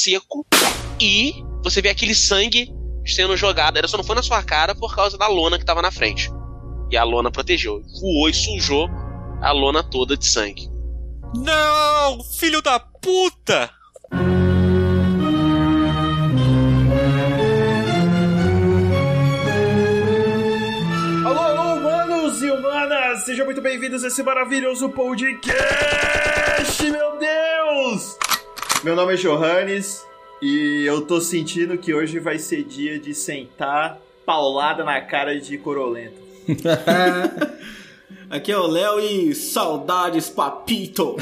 seco e você vê aquele sangue sendo jogado. Ele só não foi na sua cara por causa da lona que tava na frente. E a lona protegeu. Voou e sujou a lona toda de sangue. Não! Filho da puta! Alô, alô, humanos e humanas! Sejam muito bem-vindos a esse maravilhoso podcast, meu Deus! Meu nome é Johannes e eu tô sentindo que hoje vai ser dia de sentar paulada na cara de Corolento. Aqui é o Léo e saudades, papito!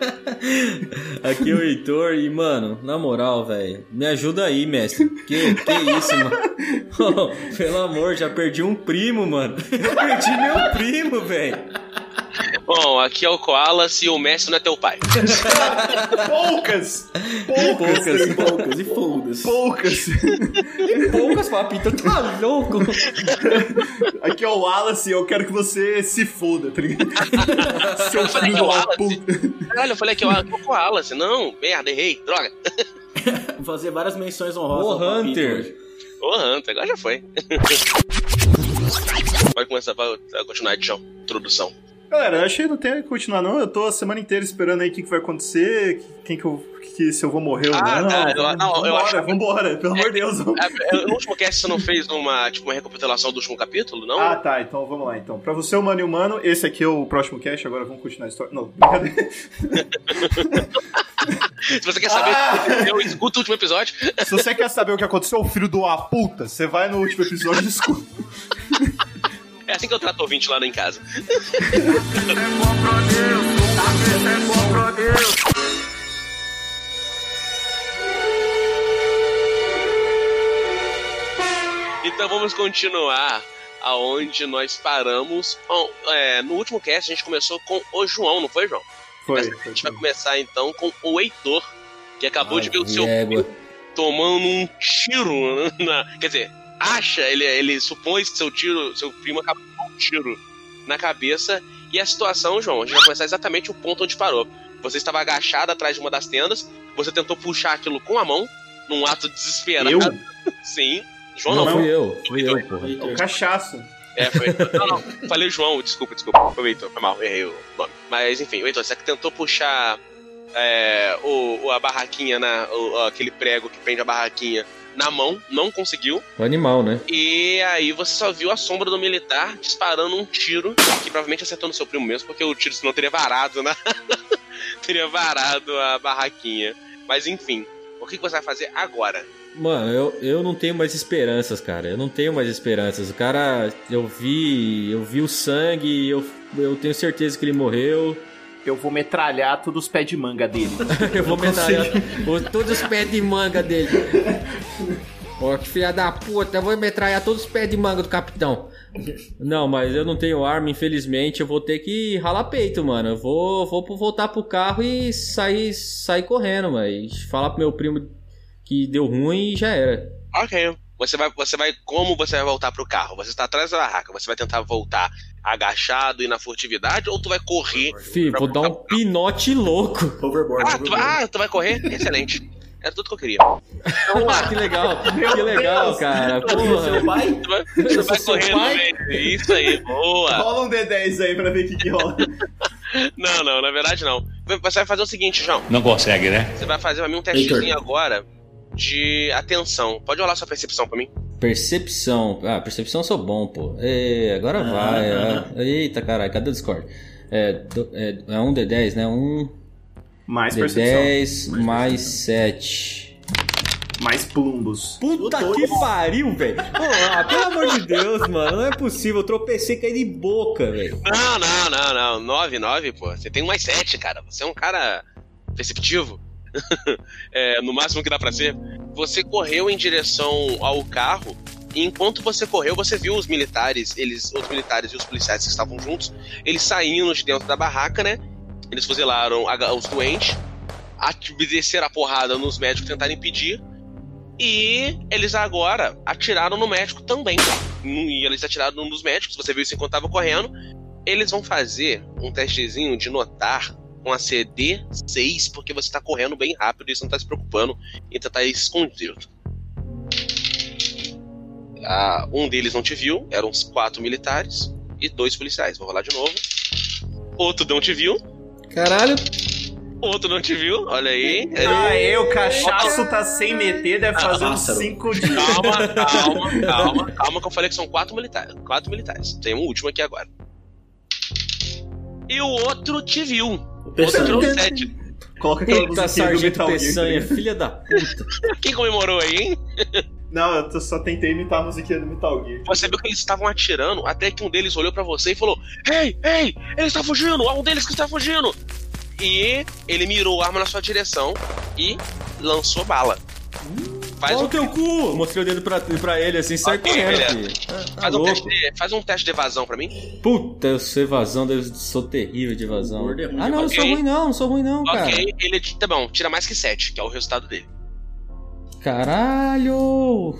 Aqui é o Heitor e, mano, na moral, velho, me ajuda aí, mestre. Que, que isso, mano? Oh, pelo amor, já perdi um primo, mano. Eu perdi meu primo, velho. Bom, aqui é o Koala se o Messi não é teu pai. Poucas! Poucas, Poucas e foldas. Poucas! poucas, papito, tá louco? Aqui é o Wallace e eu quero que você se foda, tá ligado? Seu filho o da Wallace. Olha, eu falei que é o Koala. Não, merda, errei, droga. Vou fazer várias menções honrosas. Papito Hunter. hoje. Ô, Hunter, agora já foi. Pode começar, vai continuar de chão. Introdução. Galera, eu achei que não tem que continuar, não. Eu tô a semana inteira esperando aí o que, que vai acontecer, quem que eu. que- se eu vou morrer ou Ah, não. tá, eu- não, eu vambora, acho- vambora, pelo amor de Deus. É, é, No último cast você não fez uma, tipo, uma recapitulação do último capítulo, não? Ah, tá, então vamos lá. Então, pra você, humano e humano, esse aqui é o próximo cast, agora vamos continuar a história. Não, brincadeira. Se você quer saber, Ah! eu escuto o último episódio. Se você quer saber o que aconteceu, filho do a puta, você vai no último episódio e escuta. É assim que eu trato ouvinte lá em casa. Então vamos continuar aonde nós paramos. Bom, é, no último cast a gente começou com o João, não foi, João? Foi. A gente vai começar então com o Heitor, que acabou de ver o seu tomando um tiro na. Quer dizer, acha, ele, ele supõe que seu tiro, seu primo acabou com um tiro na cabeça. E a situação, João, a gente vai começar exatamente o ponto onde parou. Você estava agachado atrás de uma das tendas, você tentou puxar aquilo com a mão, num ato desesperado. Eu? Sim. João Não, não, fui eu, fui eu, porra. É o cachaço. é, foi. Não, não. Falei João, desculpa, desculpa. Foi o Heitor, foi mal, errei o nome. Mas enfim, o Heitor, você que tentou puxar é, o, o- a barraquinha, na, o- aquele prego que prende a barraquinha na mão, não conseguiu. O animal, né? E aí você só viu a sombra do militar disparando um tiro que provavelmente acertou no seu primo mesmo, porque o tiro senão teria varado, né? teria varado a barraquinha. Mas enfim, o que que você vai fazer agora? Mano, eu, eu não tenho mais esperanças, cara. Eu não tenho mais esperanças. O cara, eu vi, eu vi o sangue, eu, eu tenho certeza que ele morreu. Eu vou metralhar todos os pés de manga dele. Eu vou metralhar os- todos os pés de manga dele. Ó, que filha da puta, eu vou metralhar todos os pés de manga do capitão. Não, mas eu não tenho arma, infelizmente. Eu vou ter que ralar peito, mano. Eu vou, vou voltar pro carro e sair, sair correndo, mas falar pro meu primo que deu ruim e já era. Ok. Você vai, você vai. Como você vai voltar pro carro? Você está atrás da barraca. Você vai tentar voltar agachado e na furtividade ou tu vai correr? Fih, vou dar um pinote louco. Overboard. Ah, tu, ah, tu vai correr? Excelente. Era tudo que eu queria. Ah, que legal, que legal, cara. Seu Porra. pai? Tu vai, Eu tu vai seu correr pai? Isso aí, boa. Rola um D10 aí pra ver o que, que rola. Não, não, na verdade não. Você vai fazer o seguinte, João. Não consegue, né? Você vai fazer pra mim um testezinho agora de atenção. Pode rolar sua percepção pra mim? Percepção. Ah, percepção eu sou bom, pô. É, agora vai. é. Eita, caralho, cadê o Discord? É, do- é, é um D10, né? Um Mais percepção. D10 mais 7. Mais plumbos. Puta que pariu, velho. Ah, pelo amor de Deus, mano. Não é possível. Eu tropecei e caí de boca, velho. Não, não, não, não. 9, 9, pô. Você tem um mais 7, cara. Você é um cara perceptivo. é, no máximo que dá pra ser. Você correu em direção ao carro. E enquanto você correu, você viu os militares, eles, os militares e os policiais que estavam juntos, eles saíram de dentro da barraca, né? Eles fuzilaram a- os doentes, desceram a porrada nos médicos tentaram impedir. E eles agora atiraram no médico também. E eles atiraram num dos médicos, você viu isso enquanto tava correndo. Eles vão fazer um testezinho de notar com a CD 6, porque você tá correndo bem rápido e você não tá se preocupando em tentar ir escondido. Ah, um deles não te viu, eram uns quatro militares e dois policiais. Vou rolar de novo. Outro não te viu, Caralho. outro não te viu, olha aí. Aê, o cachaço tá sem meter, deve fazer uns pássaro. 5 dias. Calma, calma, calma, calma, que eu falei que são quatro militares. Quatro militares. Tem um último aqui agora. E o outro te viu. O Peçanha. sete. Coloca aquela Eita, musiquinha do Sargento Metal Gear. Peçanha, filha da puta. Quem comemorou aí, hein? Não, eu só tentei imitar a musiquinha do Metal Gear. Você viu que eles estavam atirando, até que um deles olhou pra você e falou: Ei, ei, ele está fugindo! Há um deles que está fugindo! E ele mirou a arma na sua direção e lançou bala. Faz Olha um, o teu cu! Mostrei o dedo pra, pra ele assim, sai correndo, filho. Ah, tá faz, um teste de, faz um teste de evasão pra mim. Puta, eu sou evasão, eu sou terrível de evasão. É Ah, não, não evasão. sou ruim não, não sou ruim não, cara. Ok, ele. Tá bom, tira mais que 7, que é o resultado dele. Caralho!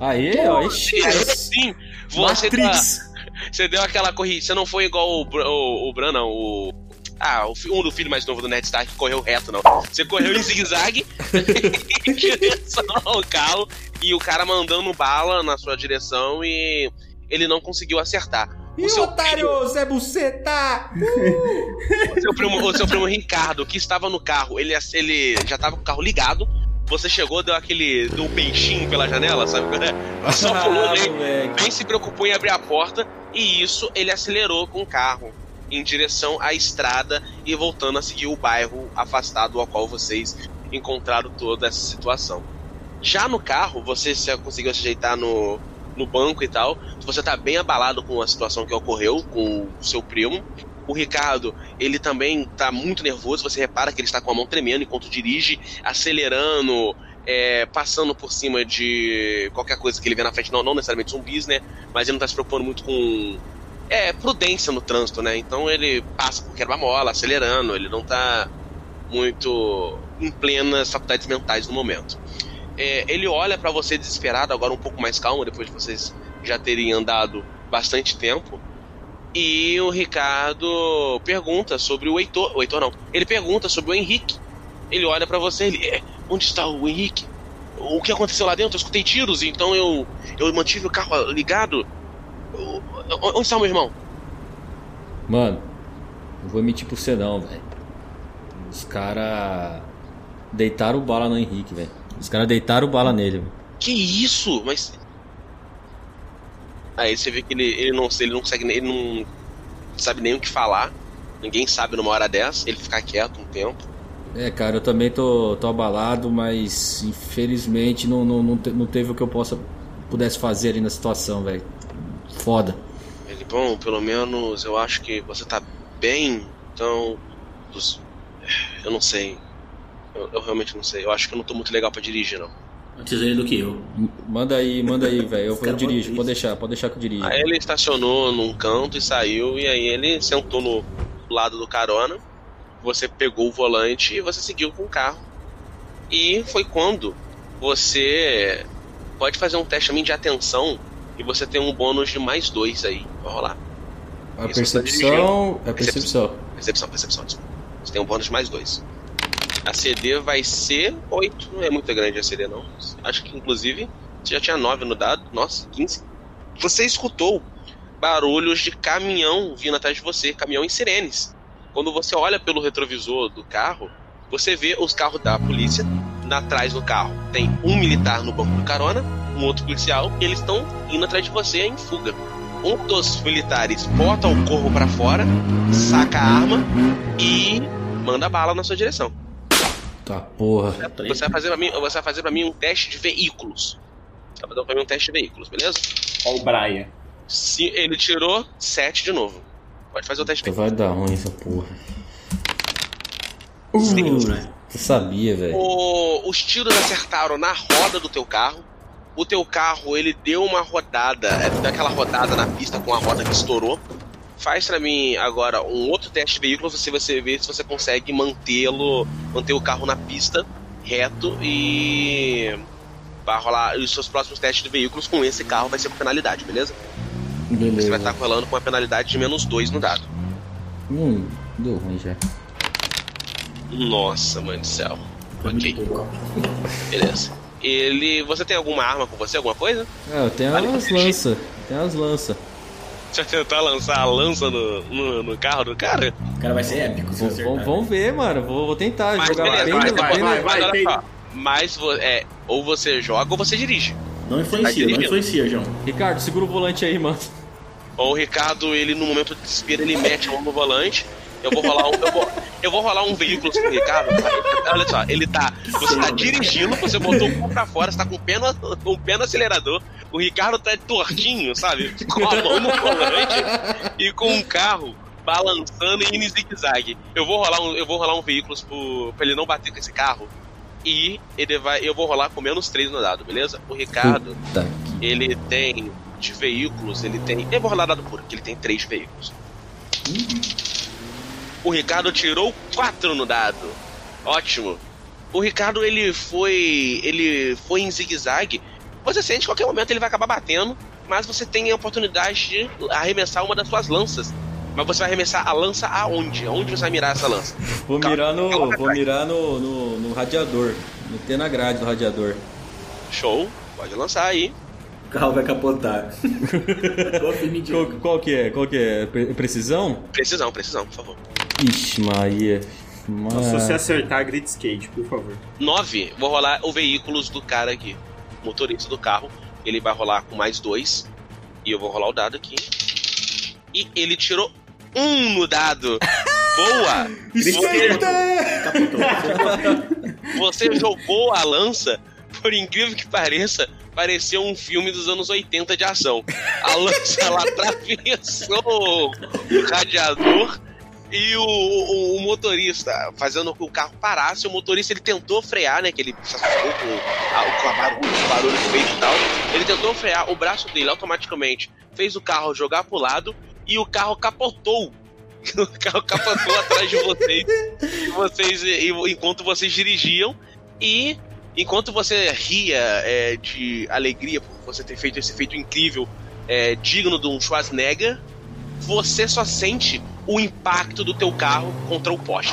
Aê, ó, ixi, E aí, sim, você, tá, Matrix. você deu aquela corrida. Você não foi igual o, o, o Bran, não. O. Ah, o, um do filho mais novo do Ned Stark que correu reto, não. Você correu em zigue-zague em direção ao carro e o cara mandando bala na sua direção e ele não conseguiu acertar. Ih, O seu, otário, Zé Buceta! o seu primo, o seu primo Ricardo, que estava no carro, ele, ele já estava com o carro ligado. Você chegou, deu aquele. deu um peixinho pela janela, sabe? Só pulou Ah, nem se preocupou em abrir a porta e isso ele acelerou com o carro em direção à estrada e voltando a seguir o bairro afastado ao qual vocês encontraram toda essa situação. Já no carro, você já conseguiu se ajeitar no, no banco e tal. Você tá bem abalado com a situação que ocorreu com o seu primo. O Ricardo, ele também tá muito nervoso. Você repara que ele está com a mão tremendo enquanto dirige, acelerando, é, passando por cima de qualquer coisa que ele vê na frente, não, não necessariamente zumbis, né? Mas ele não tá se preocupando muito com é, prudência no trânsito, né? Então ele passa por quebra-mola, acelerando, ele não tá muito em plenas faculdades mentais no momento. É, ele olha pra você desesperado, agora um pouco mais calmo, depois de vocês já terem andado bastante tempo. E o Ricardo pergunta sobre o Heitor. O Heitor não. Ele pergunta sobre o Henrique. Ele olha pra você, ele. "É, onde está o Henrique? O que aconteceu lá dentro? Eu escutei tiros, então eu, eu mantive o carro ligado. Onde está o meu irmão? Mano, não vou mentir pro você não, velho. Os caras deitaram bala no Henrique, velho. Os caras deitaram bala nele, velho. Que isso? Mas. Aí você vê que ele, ele, não, ele não consegue. Ele não sabe nem o que falar. Ninguém sabe numa hora dessa. Ele fica quieto um tempo. É, cara, eu também tô, tô abalado, mas infelizmente não, não, não, te- não teve o que eu possa pudesse fazer ali na situação, velho. Foda. Bom, pelo menos eu acho que você tá bem. Então. Eu não sei. Eu, eu realmente não sei. Eu acho que eu não tô muito legal pra dirigir, não. Antes ele do que eu. Manda aí, manda aí, velho. Eu, eu dirijo, pode deixar, pode deixar que eu dirijo. Aí ele estacionou num canto e saiu, e aí ele sentou no lado do carona. Você pegou o volante e você seguiu com o carro. E foi quando você pode fazer um teste também de atenção e você tem um bônus de mais dois aí. Vai rolar. A Isso, tá percepção. A percepção. Percepção, percepção, desculpa. Você tem um bônus de mais dois. A CD vai ser 8. Não é muito grande a CD, não. Acho que, inclusive, você já tinha 9 no dado. Nossa, 15. Você escutou barulhos de caminhão vindo atrás de você. Caminhão em sirenes. Quando você olha pelo retrovisor do carro, você vê os carros da polícia. Na atrás do carro tem um militar no banco do carona, um outro policial, e eles estão indo atrás de você em fuga. Um dos militares bota o corpo pra fora, saca a arma e manda bala na sua direção. Tá, porra. Você vai fazer pra mim, você vai fazer para mim um teste de veículos. Você vai fazer pra mim um teste de veículos, beleza? Ó o Brian. Se ele tirou 7 de novo. Pode fazer o teste de Então vai dar ruim essa porra. veículos. né? Sabia, velho. Os tiros acertaram na roda do teu carro. O teu carro, ele deu uma rodada, é, deu aquela rodada na pista com a roda que estourou. Faz pra mim agora um outro teste de veículo, você você vê se você consegue mantê-lo, manter o carro na pista reto e vai rolar os seus próximos testes de veículos com esse carro vai ser com penalidade, beleza? Você vai Beleza. estar rolando com uma penalidade de menos 2 no dado. Hum, deu ruim já. Nossa, mãe do céu. Ok, beleza. Ele. Você tem alguma arma com você? Alguma coisa? É, eu tenho Vale, umas lanças. Tem umas lanças. Tentar lançar a lança no, no, no carro do cara? O cara vai ser épico se Vamos, vamos ver, mano. Vou, vou tentar Mas jogar beleza, bem, mas, bem, vai, mas, bem- vai, tem- só. Mas é, ou você joga ou você dirige. Não Tá influencia, não influencia, João. Ricardo, segura o volante aí, mano. Ou o Ricardo, ele no momento de desespero, ele mete a mão no volante. Eu vou rolar um, eu vou, eu vou rolar um veículo pro Ricardo. Olha só, ele tá. Você tá dirigindo, você botou o pé pra fora, você tá com o pé no, com o pé no acelerador. O Ricardo tá tortinho, sabe? Com a mão no volante e com um carro balançando e em zigue-zague. Eu vou rolar um, eu vou rolar um veículo pro, pra ele não bater com esse carro. E ele vai. Eu vou rolar com menos 3 no dado, beleza? O Ricardo ele tem de veículos, ele tem. Eu vou rolar dado puro, que ele tem três veículos. O Ricardo tirou quatro no dado. Ótimo. O Ricardo ele foi. ele foi em zigue-zague. Você sente que a qualquer momento ele vai acabar batendo, mas você tem a oportunidade de arremessar uma das suas lanças. Mas você vai arremessar a lança aonde? Aonde você vai mirar essa lança? Vou Calma, mirar no. calma, Vou mirar no, no, no radiador. Meter na grade do radiador. Show, pode lançar aí. O carro vai capotar. Em Qual, qual que é? Qual que é? Pre- Precisão? Precisão, precisão, por favor. Ixi, Maria. Se você acertar, grite skate, por favor. 9, vou rolar o veículos do cara aqui. O motorista do carro. Ele vai rolar com mais dois. E eu vou rolar o dado aqui. E ele tirou um no dado. Boa! Você, você jogou a lança, por incrível que pareça, pareceu um filme dos anos 80 de ação. A lança ela atravessou o radiador e o, o- o motorista, fazendo com que o carro parasse, o motorista ele tentou frear, né? Que ele se assustou com, a, com a barulho, o barulho que fez e tal. Ele tentou frear, o braço dele automaticamente fez o carro jogar pro lado e o carro capotou. O carro capotou atrás de vocês, e vocês e- enquanto vocês dirigiam e enquanto você ria é, de alegria por você ter feito esse feito incrível, é, digno de um Schwarzenegger, você só sente o impacto do teu carro contra o poste.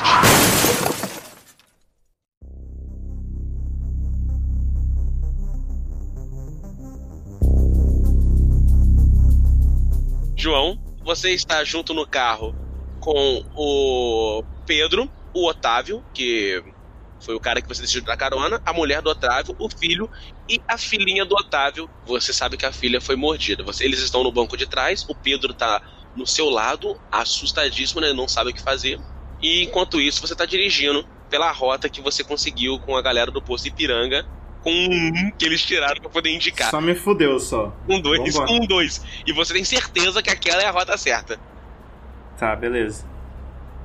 João, você está junto no carro com o Pedro, o Otávio, que foi o cara que você decidiu dar carona, a mulher do Otávio, o filho e a filhinha do Otávio. Você sabe que a filha foi mordida. Eles estão no banco de trás, o Pedro tá no seu lado, assustadíssimo, né? Não sabe o que fazer. E enquanto isso, você tá dirigindo pela rota que você conseguiu com a galera do posto Ipiranga, com um que eles tiraram pra poder indicar. Só me fudeu só. Um dois, Vambora. um dois. E você tem certeza que aquela é a rota certa. Tá, beleza.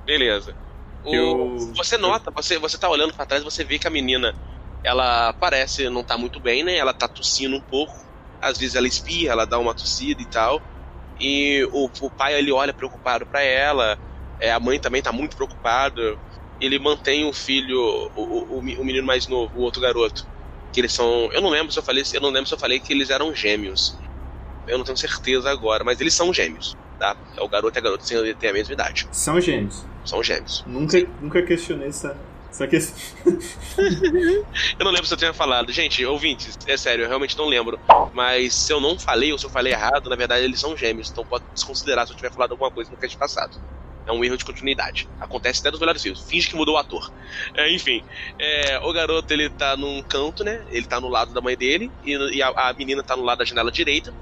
Beleza. O- Eu- Você nota, você, você tá olhando pra trás, você vê que a menina, ela parece não tá muito bem, né? Ela tá tossindo um pouco. Às vezes ela espirra, ela dá uma tossida e tal. E o, o pai, ele olha preocupado pra ela. É, a mãe também tá muito preocupada. Ele mantém o filho, o, o, o me- o menino mais novo, o outro garoto. Que eles são. Eu não lembro se eu falei, eu não lembro se eu falei que eles eram gêmeos. Eu não tenho certeza agora, mas eles são gêmeos, tá? É o garoto e a garota têm a mesma idade. São gêmeos. São gêmeos. Nunca, nunca questionei essa, essa questão. Eu não lembro se eu tinha falado. Gente, ouvintes, é sério, eu realmente não lembro. Mas se eu não falei ou se eu falei errado, na verdade eles são gêmeos. Então pode desconsiderar se eu tiver falado alguma coisa no cast passado. É um erro de continuidade. Acontece até dos melhores filmes. Finge que mudou o ator. É, enfim, é, o garoto ele tá num canto, né? Ele tá no lado da mãe dele e, e a, a menina tá no lado da janela direita.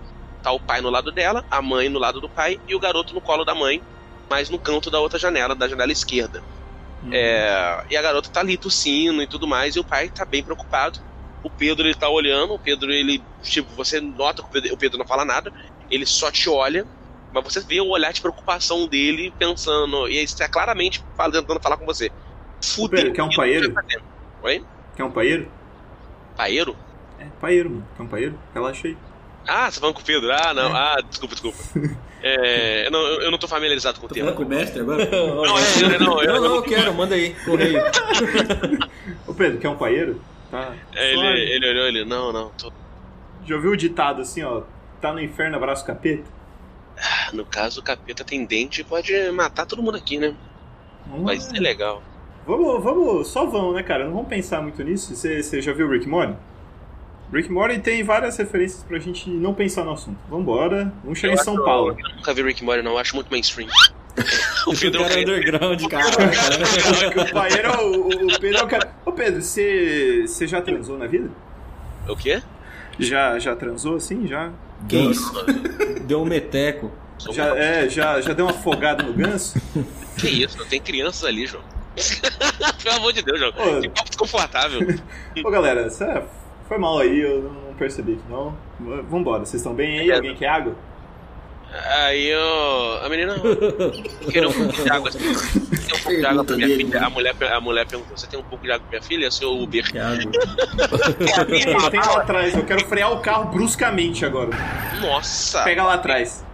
Tá o pai no lado dela, a mãe no lado do pai e o garoto no colo da mãe, mas no canto da outra janela, da janela esquerda. É, e a garota tá ali tossindo e tudo mais, e o pai tá bem preocupado. O Pedro ele tá olhando, o Pedro ele, tipo, você nota que o Pedro, o Pedro não fala nada, ele só te olha, mas você vê o olhar de preocupação dele pensando, e ele está claramente tentando falar com você. Fudeu. Pedro, quer um paeiro? tá fazendo? Oi? Quer um paeiro? Paeiro? É, paeiro, mano. Quer um paeiro? Relaxa aí. Ah, você falando com o Pedro? Ah, não. Ah, desculpa, desculpa. É, eu, não, eu não tô familiarizado com o Tô tema. falando com o mestre agora? Não, é, eu- não, eu- não, não, eu quero, manda aí, correio. Ô Pedro, quer um paeiro? Tá. É, ele, ele olhou, ele, não, não, tô, Já ouviu o ditado assim, ó? Tá no inferno, abraço capeta? no caso, o capeta tem dente e pode matar todo mundo aqui, né? Vamos Vai lá. ser legal. Vamos, vamos, só vão, né, cara? Não vamos pensar muito nisso. Você você já viu Rick Morty? Rick Morty tem várias referências pra gente não pensar no assunto. Vambora, vamos chegar em São acho- Paulo. Eu nunca vi Rick Morty, não. Eu acho muito mainstream. o O Pedro é underground, cara. o Paeiro, é o, o, Pedro é o cara. Ô Pedro, você você já transou na vida? O quê? Já, já transou assim? Já? Que isso? Deu um meteco. Já, é, já, já deu uma afogada no ganso? Que isso? Tem crianças ali, João. Pelo amor de Deus, João. Ô. Que papo desconfortável. Ô galera, cê- foi mal aí, eu não percebi que não. Vambora, vocês estão bem aí? Alguém quer água? Aí eu. A menina. Queria um pouco de água. Você tem um pouco de água pra minha filha? A mulher, a mulher perguntou: Você tem um pouco de água pra minha filha? Seu Uber. Que água. Tem, tem lá atrás, eu quero frear o carro bruscamente agora. Nossa! Pega lá atrás.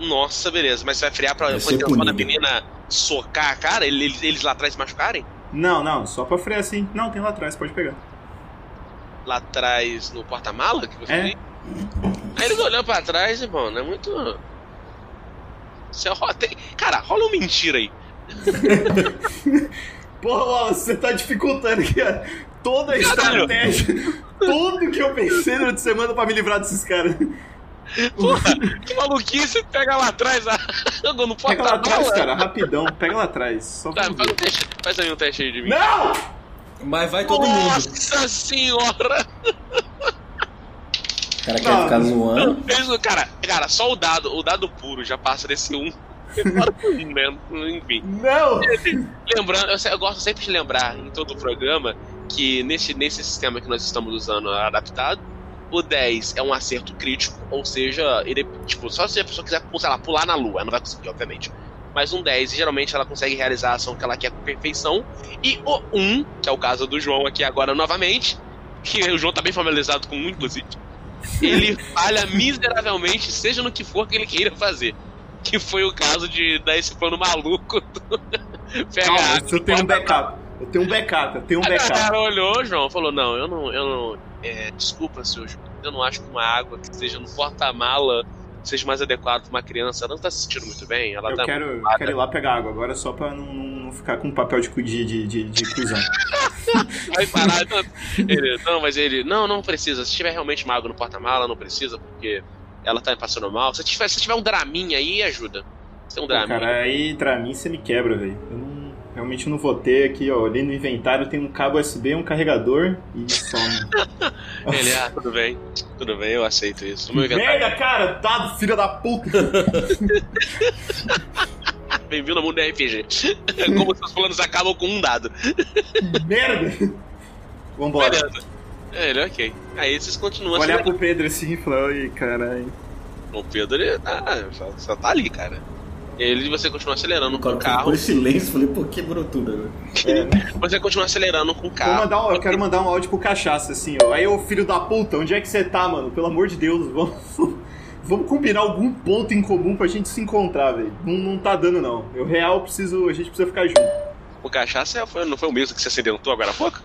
Nossa, beleza. Mas você vai frear pra com a da menina socar a cara? Eles, eles lá atrás se machucarem? Não, não, só pra frear assim. Não, tem lá atrás, pode pegar. Lá atrás no porta-mala que você É. viu? Aí eles olhando pra trás, irmão, não é muito. Você rola, tem... Cara, rola uma mentira aí. Porra, você tá dificultando aqui, ó. Toda a Caralho. estratégia. Tudo que eu pensei durante a semana pra me livrar desses caras. Porra, que maluquice, pega lá atrás, ah, no Pega lá atrás, cara, rapidão. Pega lá atrás. Só Tá, faz um teste, faz aí um teste aí de mim. Não! Mas vai todo mundo. Nossa senhora! O cara quer Não. ficar zoando. Cara, cara, só o dado, o dado puro já passa desse um. Fora com um? Enfim. Não! Lembrando, eu, eu gosto sempre de lembrar em todo o programa que nesse, nesse sistema que nós estamos usando adaptado, o 10 é um acerto crítico, ou seja, ele, tipo, só se a pessoa quiser, sei lá, pular na lua, ela não vai conseguir, obviamente. Mas um 10, geralmente ela consegue realizar a ação que ela quer com perfeição. E o 1, que é o caso do João aqui agora novamente, que o João tá bem familiarizado com um, inclusive, ele falha miseravelmente, seja no que for que ele queira fazer. Que foi o caso de dar esse plano maluco do... Calma, eu tenho um backup. Eu tenho um backup, eu tenho um a backup. galera olhou, João, falou: Não, eu não. Eu não é, desculpa, seu João. Eu não acho que uma água que seja no porta-mala seja mais adequado pra uma criança. Ela não tá se sentindo muito bem. Ela Eu tá. quero, quero ir lá pegar água agora só pra não, não ficar com papel de, de, de, de, cuzão. Vai parar. Não, ele, não, mas ele. Não, não precisa. Se tiver realmente uma água no porta-mala, não precisa, porque ela tá passando mal. Se tiver, se tiver um draminha aí, ajuda. Se tem um Pô, draminha. cara, aí pra mim você me quebra, velho. Eu não, realmente não vou ter aqui, ó. Ali no inventário tem um cabo USB, um carregador e só. Ele, ah, tudo bem. Tudo bem, eu aceito isso. Merda, cara, dado, filha da puta. Bem-vindo ao mundo do RPG. Como seus planos acabam com um dado. Merda. Vambora. Beleza. É, ele, ok. Aí vocês continuam Vou olhar pro Pedro assim e falar, oi, caralho. O Pedro, ele ah, só, só tá ali, cara. Ele você continua acelerando com o carro. em silêncio. Falei, pô, quebrou tudo agora. Você continua acelerando com o Vou carro. mandar um- eu quero mandar um áudio pro cachaça, assim, ó. Aí, ô filho da puta, onde é que você tá, mano? Pelo amor de Deus, vamos, vamos combinar algum ponto em comum pra gente se encontrar, velho. Não, não tá dando, não. Eu real preciso. A gente precisa ficar junto. O cachaça foi- não foi o mesmo que você acidentou agora há pouco?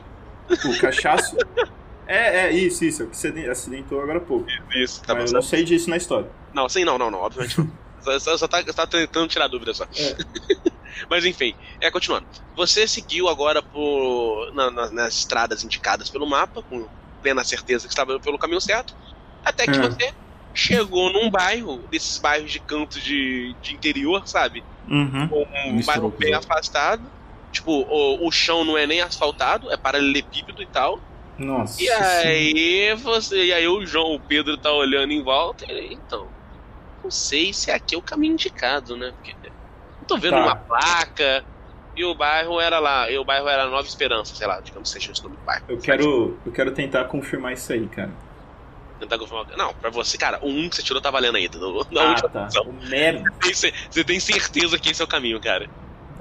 O cachaço. É, é, isso, isso. É o que você acidentou agora há pouco. Isso, tá Mas eu não sei disso na história. Não, sim, não, não, não, obviamente não. Só, só, só tá, tá tentando tirar dúvida só. É. Mas enfim, é continuando. Você seguiu agora por, na- na- nas estradas indicadas pelo mapa, com plena certeza que estava pelo caminho certo, até que É. você chegou num bairro, desses bairros de canto de, de interior, sabe? Uhum. um bairro bem afastado. Tipo, o, o chão não é nem asfaltado, é paralelepípedo e tal. Nossa. E aí você. E aí o João, o Pedro tá olhando em volta e ele, então. Não sei se aqui é o caminho indicado, né? Porque não tô vendo Tá. uma placa. E o bairro era lá, e o bairro era Nova Esperança, sei lá, digamos que seja esse nome do bairro. Eu quero, eu quero tentar confirmar isso aí, cara. Tentar confirmar. Não, pra você, cara, o 1 que você tirou tá valendo ainda. No, na Ah, tá. posição. Merda. Ce- Você tem certeza que esse é o caminho, cara.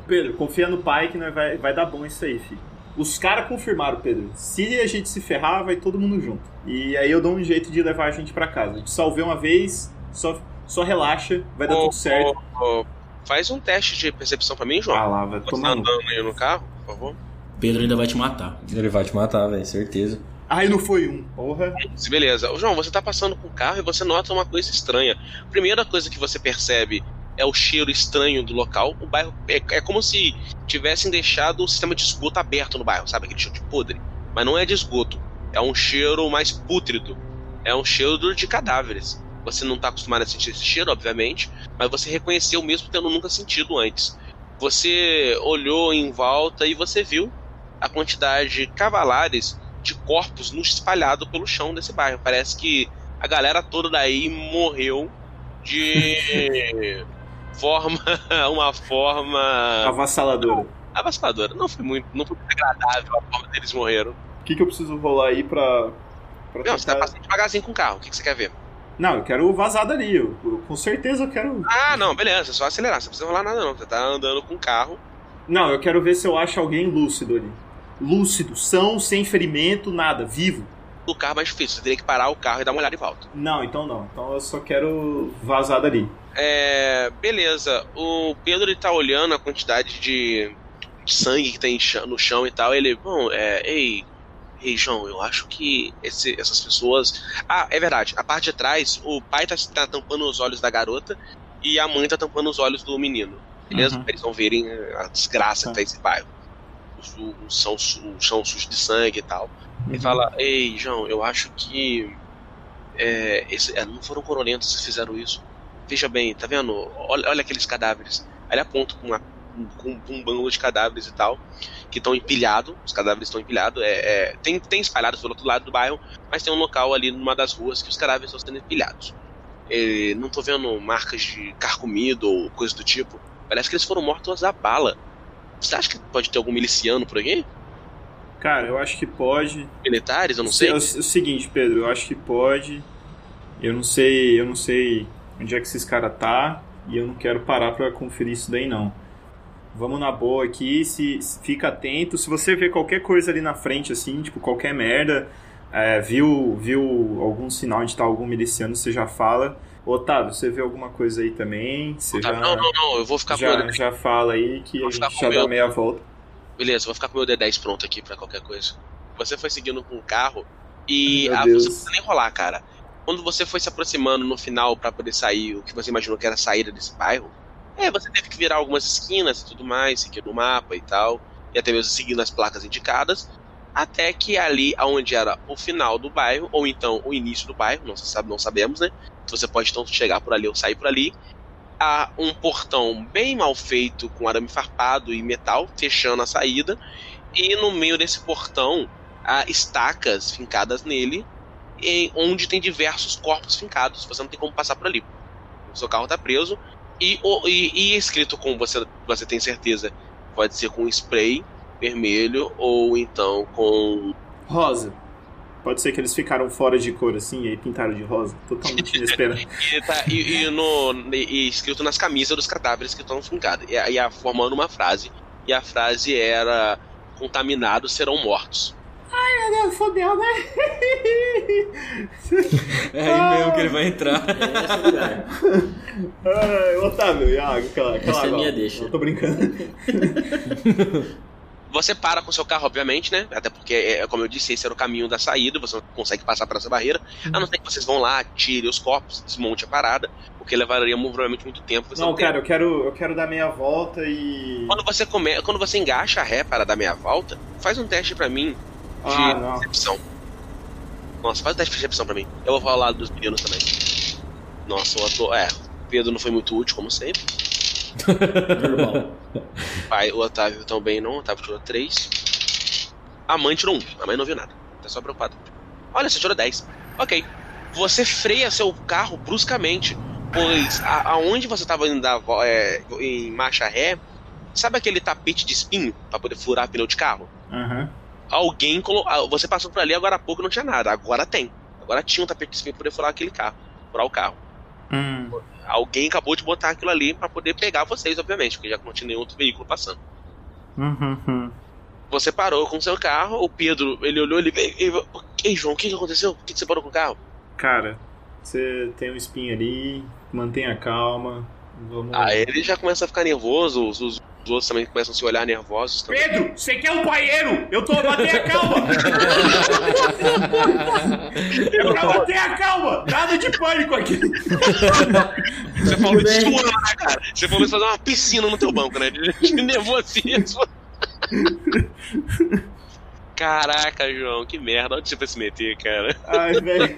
Pedro, confia no pai que nós vai, vai dar bom isso aí, filho. Os caras confirmaram, Pedro. Se a gente se ferrar, vai todo mundo junto. E aí eu dou um jeito de levar a gente pra casa. Te salvei uma vez, só, só relaxa, vai dar Ô, tudo certo. ô, ô, faz um teste de percepção pra mim, João. Ah lá, vai Você tomar no... andando aí no carro, por favor. Pedro ainda vai te matar. Ele vai te matar, velho, certeza. Ai, não foi um. Porra. Beleza. Ô, João, você tá passando com o carro e você nota uma coisa estranha. Primeira coisa que você percebe é o cheiro estranho do local. O bairro é, é como se tivessem deixado o sistema de esgoto aberto no bairro, sabe? Aquele cheiro de podre. Mas não é de esgoto. É um cheiro mais pútrido. É um cheiro de cadáveres. Você não está acostumado a sentir esse cheiro, obviamente, mas você reconheceu mesmo tendo nunca sentido antes. Você olhou em volta e você viu a quantidade de cavalares de corpos no espalhado pelo chão desse bairro. Parece que a galera toda daí morreu de forma uma forma Avassaladora. avassaladora. Não foi muito, não foi muito agradável a forma deles morreram. O que, que eu preciso rolar aí pra. pra Não, você tá tentar- passando devagarzinho com o carro. O que, que você quer ver? Não, eu quero vazar dali. Eu, eu- com certeza eu quero. Ah, não, beleza, é só acelerar. Você não precisa rolar nada, não. Você tá andando com o carro. Não, eu quero ver se eu acho alguém lúcido ali. Lúcido, são, sem ferimento, nada, vivo. O carro é mais difícil. Você teria que parar o carro e dar uma olhada em volta. Não, então não. Então eu só quero vazar dali. É. Beleza. O Pedro ele tá olhando a quantidade de, sangue que tem no chão e tal. Ele, bom, é. Ei. Ei, João, eu acho que esse- essas pessoas. Ah, é verdade. A parte de trás, o pai tá, tá tampando os olhos da garota e a mãe tá tampando os olhos do menino. Beleza? Uhum. Pra eles não verem a desgraça Tá. que tá esse bairro. O, o, chão, su- o chão sujo de sangue e tal. Ele Uhum. fala: Ei, João, eu acho que. É, esse- é, não foram corolentos que fizeram isso. Veja bem, tá vendo? Olha, olha aqueles cadáveres. Aí ele aponta com, uma, com, com um bando de cadáveres e tal, que estão empilhados. Os cadáveres estão empilhados. É, é, tem, tem espalhados pelo outro lado do bairro, mas tem um local ali numa das ruas que os cadáveres estão sendo empilhados. É, não tô vendo marcas de carcomido ou coisa do tipo. Parece que eles foram mortos a bala. Você acha que pode ter algum miliciano por aqui? Cara, eu acho que pode. Militares? Eu não É sei. o, o seguinte, Pedro, eu acho que pode. Eu não sei, eu não sei onde é que esses caras tá e eu não quero parar pra conferir isso daí não. Vamos na boa aqui, se, se- fica atento. Se você vê qualquer coisa ali na frente assim, tipo qualquer merda, é, viu viu algum sinal de estar algum miliciano, você já fala. Otávio, você vê alguma coisa aí também? Você já, Não, não, não, eu vou ficar com o já, meu já fala aí que a gente com já meu. dá meia volta. Beleza, vou ficar com o meu D10 pronto aqui pra qualquer coisa. Você foi seguindo com o carro e ah, Deus. você não precisa nem rolar, cara. Quando você foi se aproximando no final pra poder sair, o que você imaginou que era a saída desse bairro, é, você teve que virar algumas esquinas e tudo mais, seguir no mapa e tal, e até mesmo seguindo as placas indicadas, até que ali aonde era o final do bairro, ou então o início do bairro, não, sabe, não sabemos, né? Você pode então chegar por ali ou sair por ali. Há um portão bem mal feito, com arame farpado e metal, fechando a saída. E no meio desse portão há estacas fincadas nele, onde tem diversos corpos fincados. Você não tem como passar por ali. O seu carro está preso. E, e- e escrito com você, você tem certeza, pode ser com spray vermelho ou então com. Rosa. Pode ser que eles ficaram fora de cor assim e aí pintaram de rosa. Totalmente inesperado. E, tá- e- e no, e escrito nas camisas dos cadáveres que estão fincados. E, e a- formando uma frase. E a frase era: Contaminados serão mortos. Fodeu, né? É aí mesmo que ele vai entrar. É esse lugar. Ai, Otávio, e a água, aquela, aquela Essa é minha deixa. Não tô brincando. Você para com seu carro, obviamente, né? Até porque, é, como eu disse, esse era o caminho da saída, você não consegue passar por essa barreira. A não ser que vocês vão lá, tirem os corpos, desmonte a parada, porque levaria provavelmente muito tempo. Não, tem- cara, eu quero, eu quero dar meia volta e. Quando você, come... Quando você engacha a ré para dar meia volta, faz um teste pra mim de Ah, não. percepção. Nossa, faz um teste de percepção pra mim. Eu vou falar dos meninos também. Nossa, o ator. É, o Pedro não foi muito útil, como sempre. Normal. Pai, o Otávio também não, o Otávio tirou 3. A mãe tirou 1, a mãe não viu nada. Tá só preocupado. Olha, você tirou 10. Ok. Você freia seu carro bruscamente, pois a- aonde você tava indo é, em marcha ré, sabe aquele tapete de espinho pra poder furar pneu de carro? Aham. Alguém colocou. Você passou por ali agora há pouco e não tinha nada. Agora tem. Agora tinha um tapete de espinho pra poder furar aquele carro. Furar o carro. Hum. Alguém acabou de botar aquilo ali pra poder pegar vocês, obviamente, porque já não tinha nenhum outro veículo passando. Uhum. Você parou com seu carro, o Pedro, ele olhou, ele veio. Ei, ei, João, o que, que aconteceu? Por que, que você parou com o carro? Cara, você tem um espinho ali, mantenha calma. Vamos. Aí ele já começa a ficar nervoso, os, os Os outros também começam a se olhar nervosos. Também. Pedro, você quer um paieiro? Eu tô, bater a calma! é pra bater a calma! Nada de pânico aqui! Você falou isso suando, né, cara? Você falou isso fazer uma piscina no teu banco, né? De, de nervosismo. Caraca, João, que merda. Onde você foi se meter, cara? Ai, velho.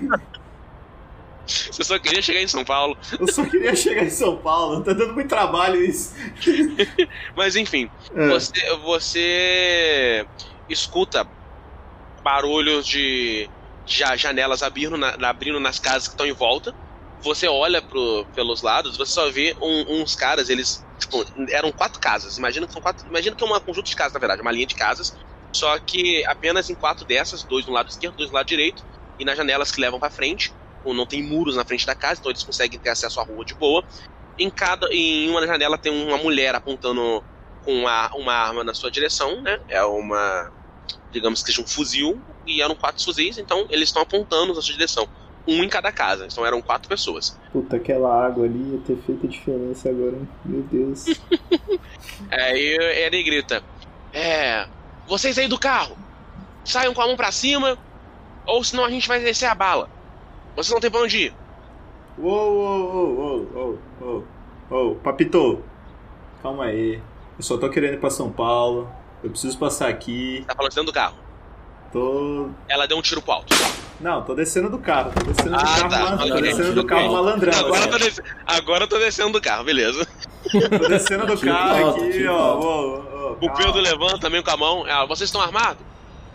Você só queria chegar em São Paulo. Eu só queria chegar em São Paulo. Tá dando muito trabalho isso. Mas enfim, É. você, você escuta barulhos de, janelas abrindo, na- abrindo nas casas que estão em volta. Você olha pro, pelos lados, você só vê um- uns caras, eles. Tipo, eram quatro casas. Imagina que são quatro. Imagina que é um conjunto de casas, na verdade, uma linha de casas. Só que apenas em quatro dessas, dois no lado esquerdo, dois no lado direito, e nas janelas que levam pra frente. Ou Não tem muros na frente da casa, então eles conseguem ter acesso à rua de boa. Em cada, em uma janela tem uma mulher apontando com uma, uma arma na sua direção, né? É uma, digamos que seja um fuzil, e eram quatro fuzis, então eles estão apontando na sua direção. Um em cada casa, então eram quatro pessoas. Puta, aquela água ali ia ter feito a diferença agora, hein? Meu Deus. Aí ele grita: É. Vocês aí do carro, saiam com a mão pra cima, ou senão a gente vai descer a bala. Vocês não tem pra onde ir. Uou, uou, uou, uou, uou, uou. Papito, calma aí. Eu só tô querendo ir pra São Paulo. Eu preciso passar aqui. Tá falando dentro do carro. Tô. Ela deu um tiro pro alto. Não, tô descendo do carro. Tô descendo do Ah, carro, tá. mal- tô Ok. descendo do carro malandrão. Agora eu, tô des- agora eu tô descendo do carro, beleza. Tô descendo do Tiro carro aqui, tiro ó. Uou, uou, O. Pedro levanta também com a mão. Ah, vocês estão armados?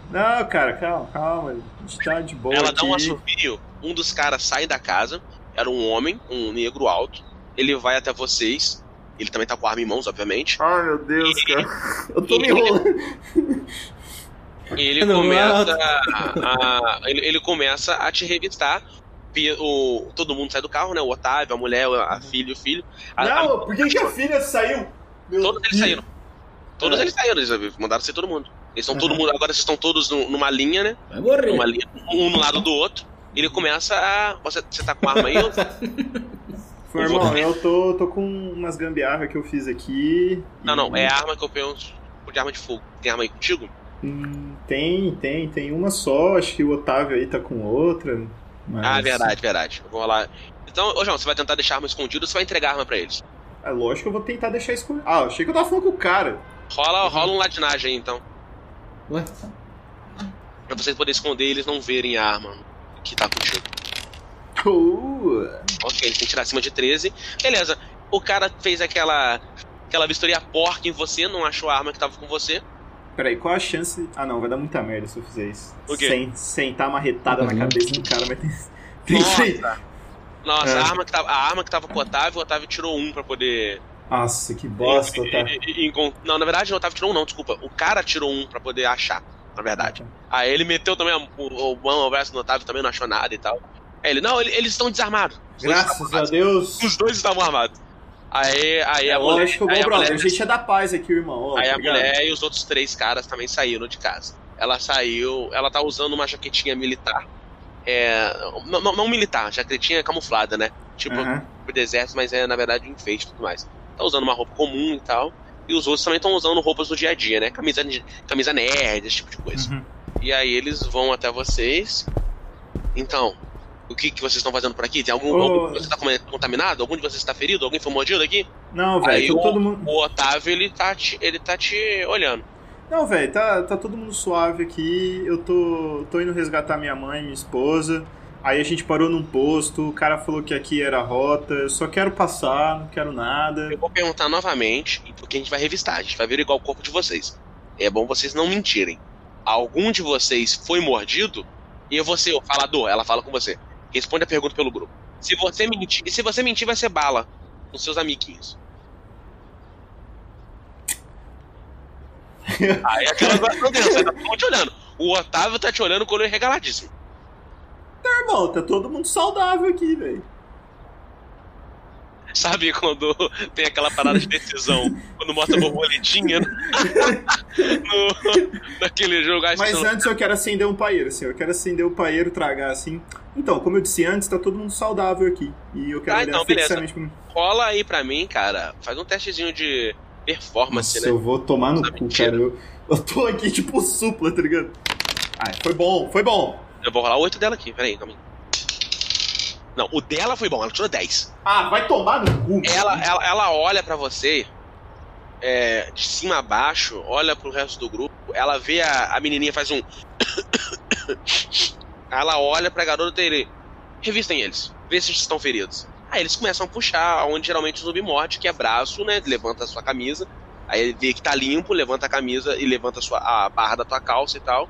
Não, cara, calma, calma. A gente tá de boa Ela aqui. dá um assovio. Um dos caras sai da casa. Era um homem, um negro alto. Ele vai até vocês. Ele também tá com a arma em mãos, obviamente. Ai, meu Deus, cara. Eu tô me E- enrolando. E ele começa a, a- ele, ele começa a te revistar. O, todo mundo sai do carro, né? O Otávio, a mulher, a filha e o filho. A- a- Não, por que, que a filha saiu? Meu todos eles saíram. Todos É. eles saíram, eles mandaram sair todo mundo. Eles estão todo Uhum. mundo. Agora vocês estão todos num- numa linha, né? Vai morrer. Numa linha, um no lado do outro. Ele começa a. Você, você tá com a arma aí? Foi, irmão, eu tô, tô com umas gambiarras que eu fiz aqui. Não, não, e- é a arma que eu pergunto de arma de fogo. Tem arma aí contigo? Hum, tem, tem, tem uma só. Acho que o Otávio aí tá com outra. Mas... Ah, verdade, verdade. Eu vou lá. Então, ô João, você vai tentar deixar a arma escondida ou você vai entregar a arma pra eles? É lógico que eu vou tentar deixar escondido. Ah, eu achei que eu tava falando com o cara. Rola, rola um ladinagem aí, então. Ué? Pra vocês poderem esconder e eles não verem a arma que tá contigo. Uh, Ok, têm que tirar acima de 13. Beleza. O cara fez aquela. aquela vistoria porca em você, não achou a arma que tava com você. peraí, qual a chance. Ah, não, vai dar muita merda se eu fizer isso. O quê? Sem, sentar marretada na Uhum. cabeça do cara, mas tem. tem Nossa. Nossa, É. a, arma que tava, a arma que tava com o Otávio, o Otávio tirou um pra poder. Nossa, que bosta, e- tá. e- e- Não, na verdade, o Otávio tirou um, não, desculpa. O cara tirou um pra poder achar, na verdade. Aí ele meteu também a- o, o mão ao braço do Otávio, também não achou nada e tal. Aí ele, não, ele- eles estão desarmados. Graças a. Deus. Os dois estavam armados. Aí, aí É a mulher. lógico, aí bom, a brother. mulher- A gente é da paz aqui, irmão. ó, Aí a tá ligado? mulher e os outros três caras também saíram de casa. Ela saiu, ela tá usando uma jaquetinha militar. É, não, não- não militar, jaquetinha camuflada, né? Tipo, pro deserto, mas é na verdade um enfeite e tudo mais. Tá usando uma roupa comum e tal. E os outros também estão usando roupas do dia a dia, né? Camisa, camisa nerd, esse tipo de coisa. Uhum. E aí eles vão até vocês. Então, o que, que vocês estão fazendo por aqui? Tem algum, algum de vocês tá come- contaminado? Algum de vocês está ferido? Alguém foi mordido aqui? Não, velho, tá o- todo mundo. O Otávio, ele tá te, ele tá te olhando. Não, velho, tá, tá todo mundo suave aqui. Eu tô, tô indo resgatar minha mãe, minha esposa. Aí a gente parou num posto, o cara falou que aqui era a rota. Eu só quero passar, não quero nada. Eu vou perguntar novamente, porque a gente vai revistar, a gente vai ver igual o corpo de vocês. É bom vocês não mentirem. Algum de vocês foi mordido? E você, o falador, ela fala com você. Responde a pergunta pelo grupo. Se você mentir, e se você mentir, vai ser bala com seus amiguinhos. Aí aquela coisa dentro, tá te olhando. O Otávio tá te olhando com o olho regaladíssimo. Irmão, tá todo mundo saudável aqui, velho. Sabe quando tem aquela parada de decisão, quando mostra a borboletinha no, naquele jogo? Mas não- antes eu quero acender um paeiro, assim. Eu quero acender o paeiro, tragar assim. Então, como eu disse antes, tá todo mundo saudável aqui. E eu quero Ah, olhar então, fixamente pra mim. rola aí pra mim, cara. Faz um testezinho de, performance, Nossa, né? eu vou tomar no Tá cu, mentira. cara. Eu, eu tô aqui tipo supla, tá ligado? Ai, foi bom, foi bom. Eu vou rolar oito dela aqui, peraí, calma aí. Não, o dela foi bom, ela tirou 10. Ah, vai tomar no cu. Ela, ela, ela olha pra você, é, de cima a baixo, olha pro resto do grupo, ela vê a, a menininha faz um. ela olha pra garota e ele. Revistem eles, vê se estão feridos. Aí eles começam a puxar onde geralmente o zumbi morde, que é braço, né? Levanta a sua camisa. Aí ele vê que tá limpo, levanta a camisa e levanta a, sua, a barra da tua calça e tal.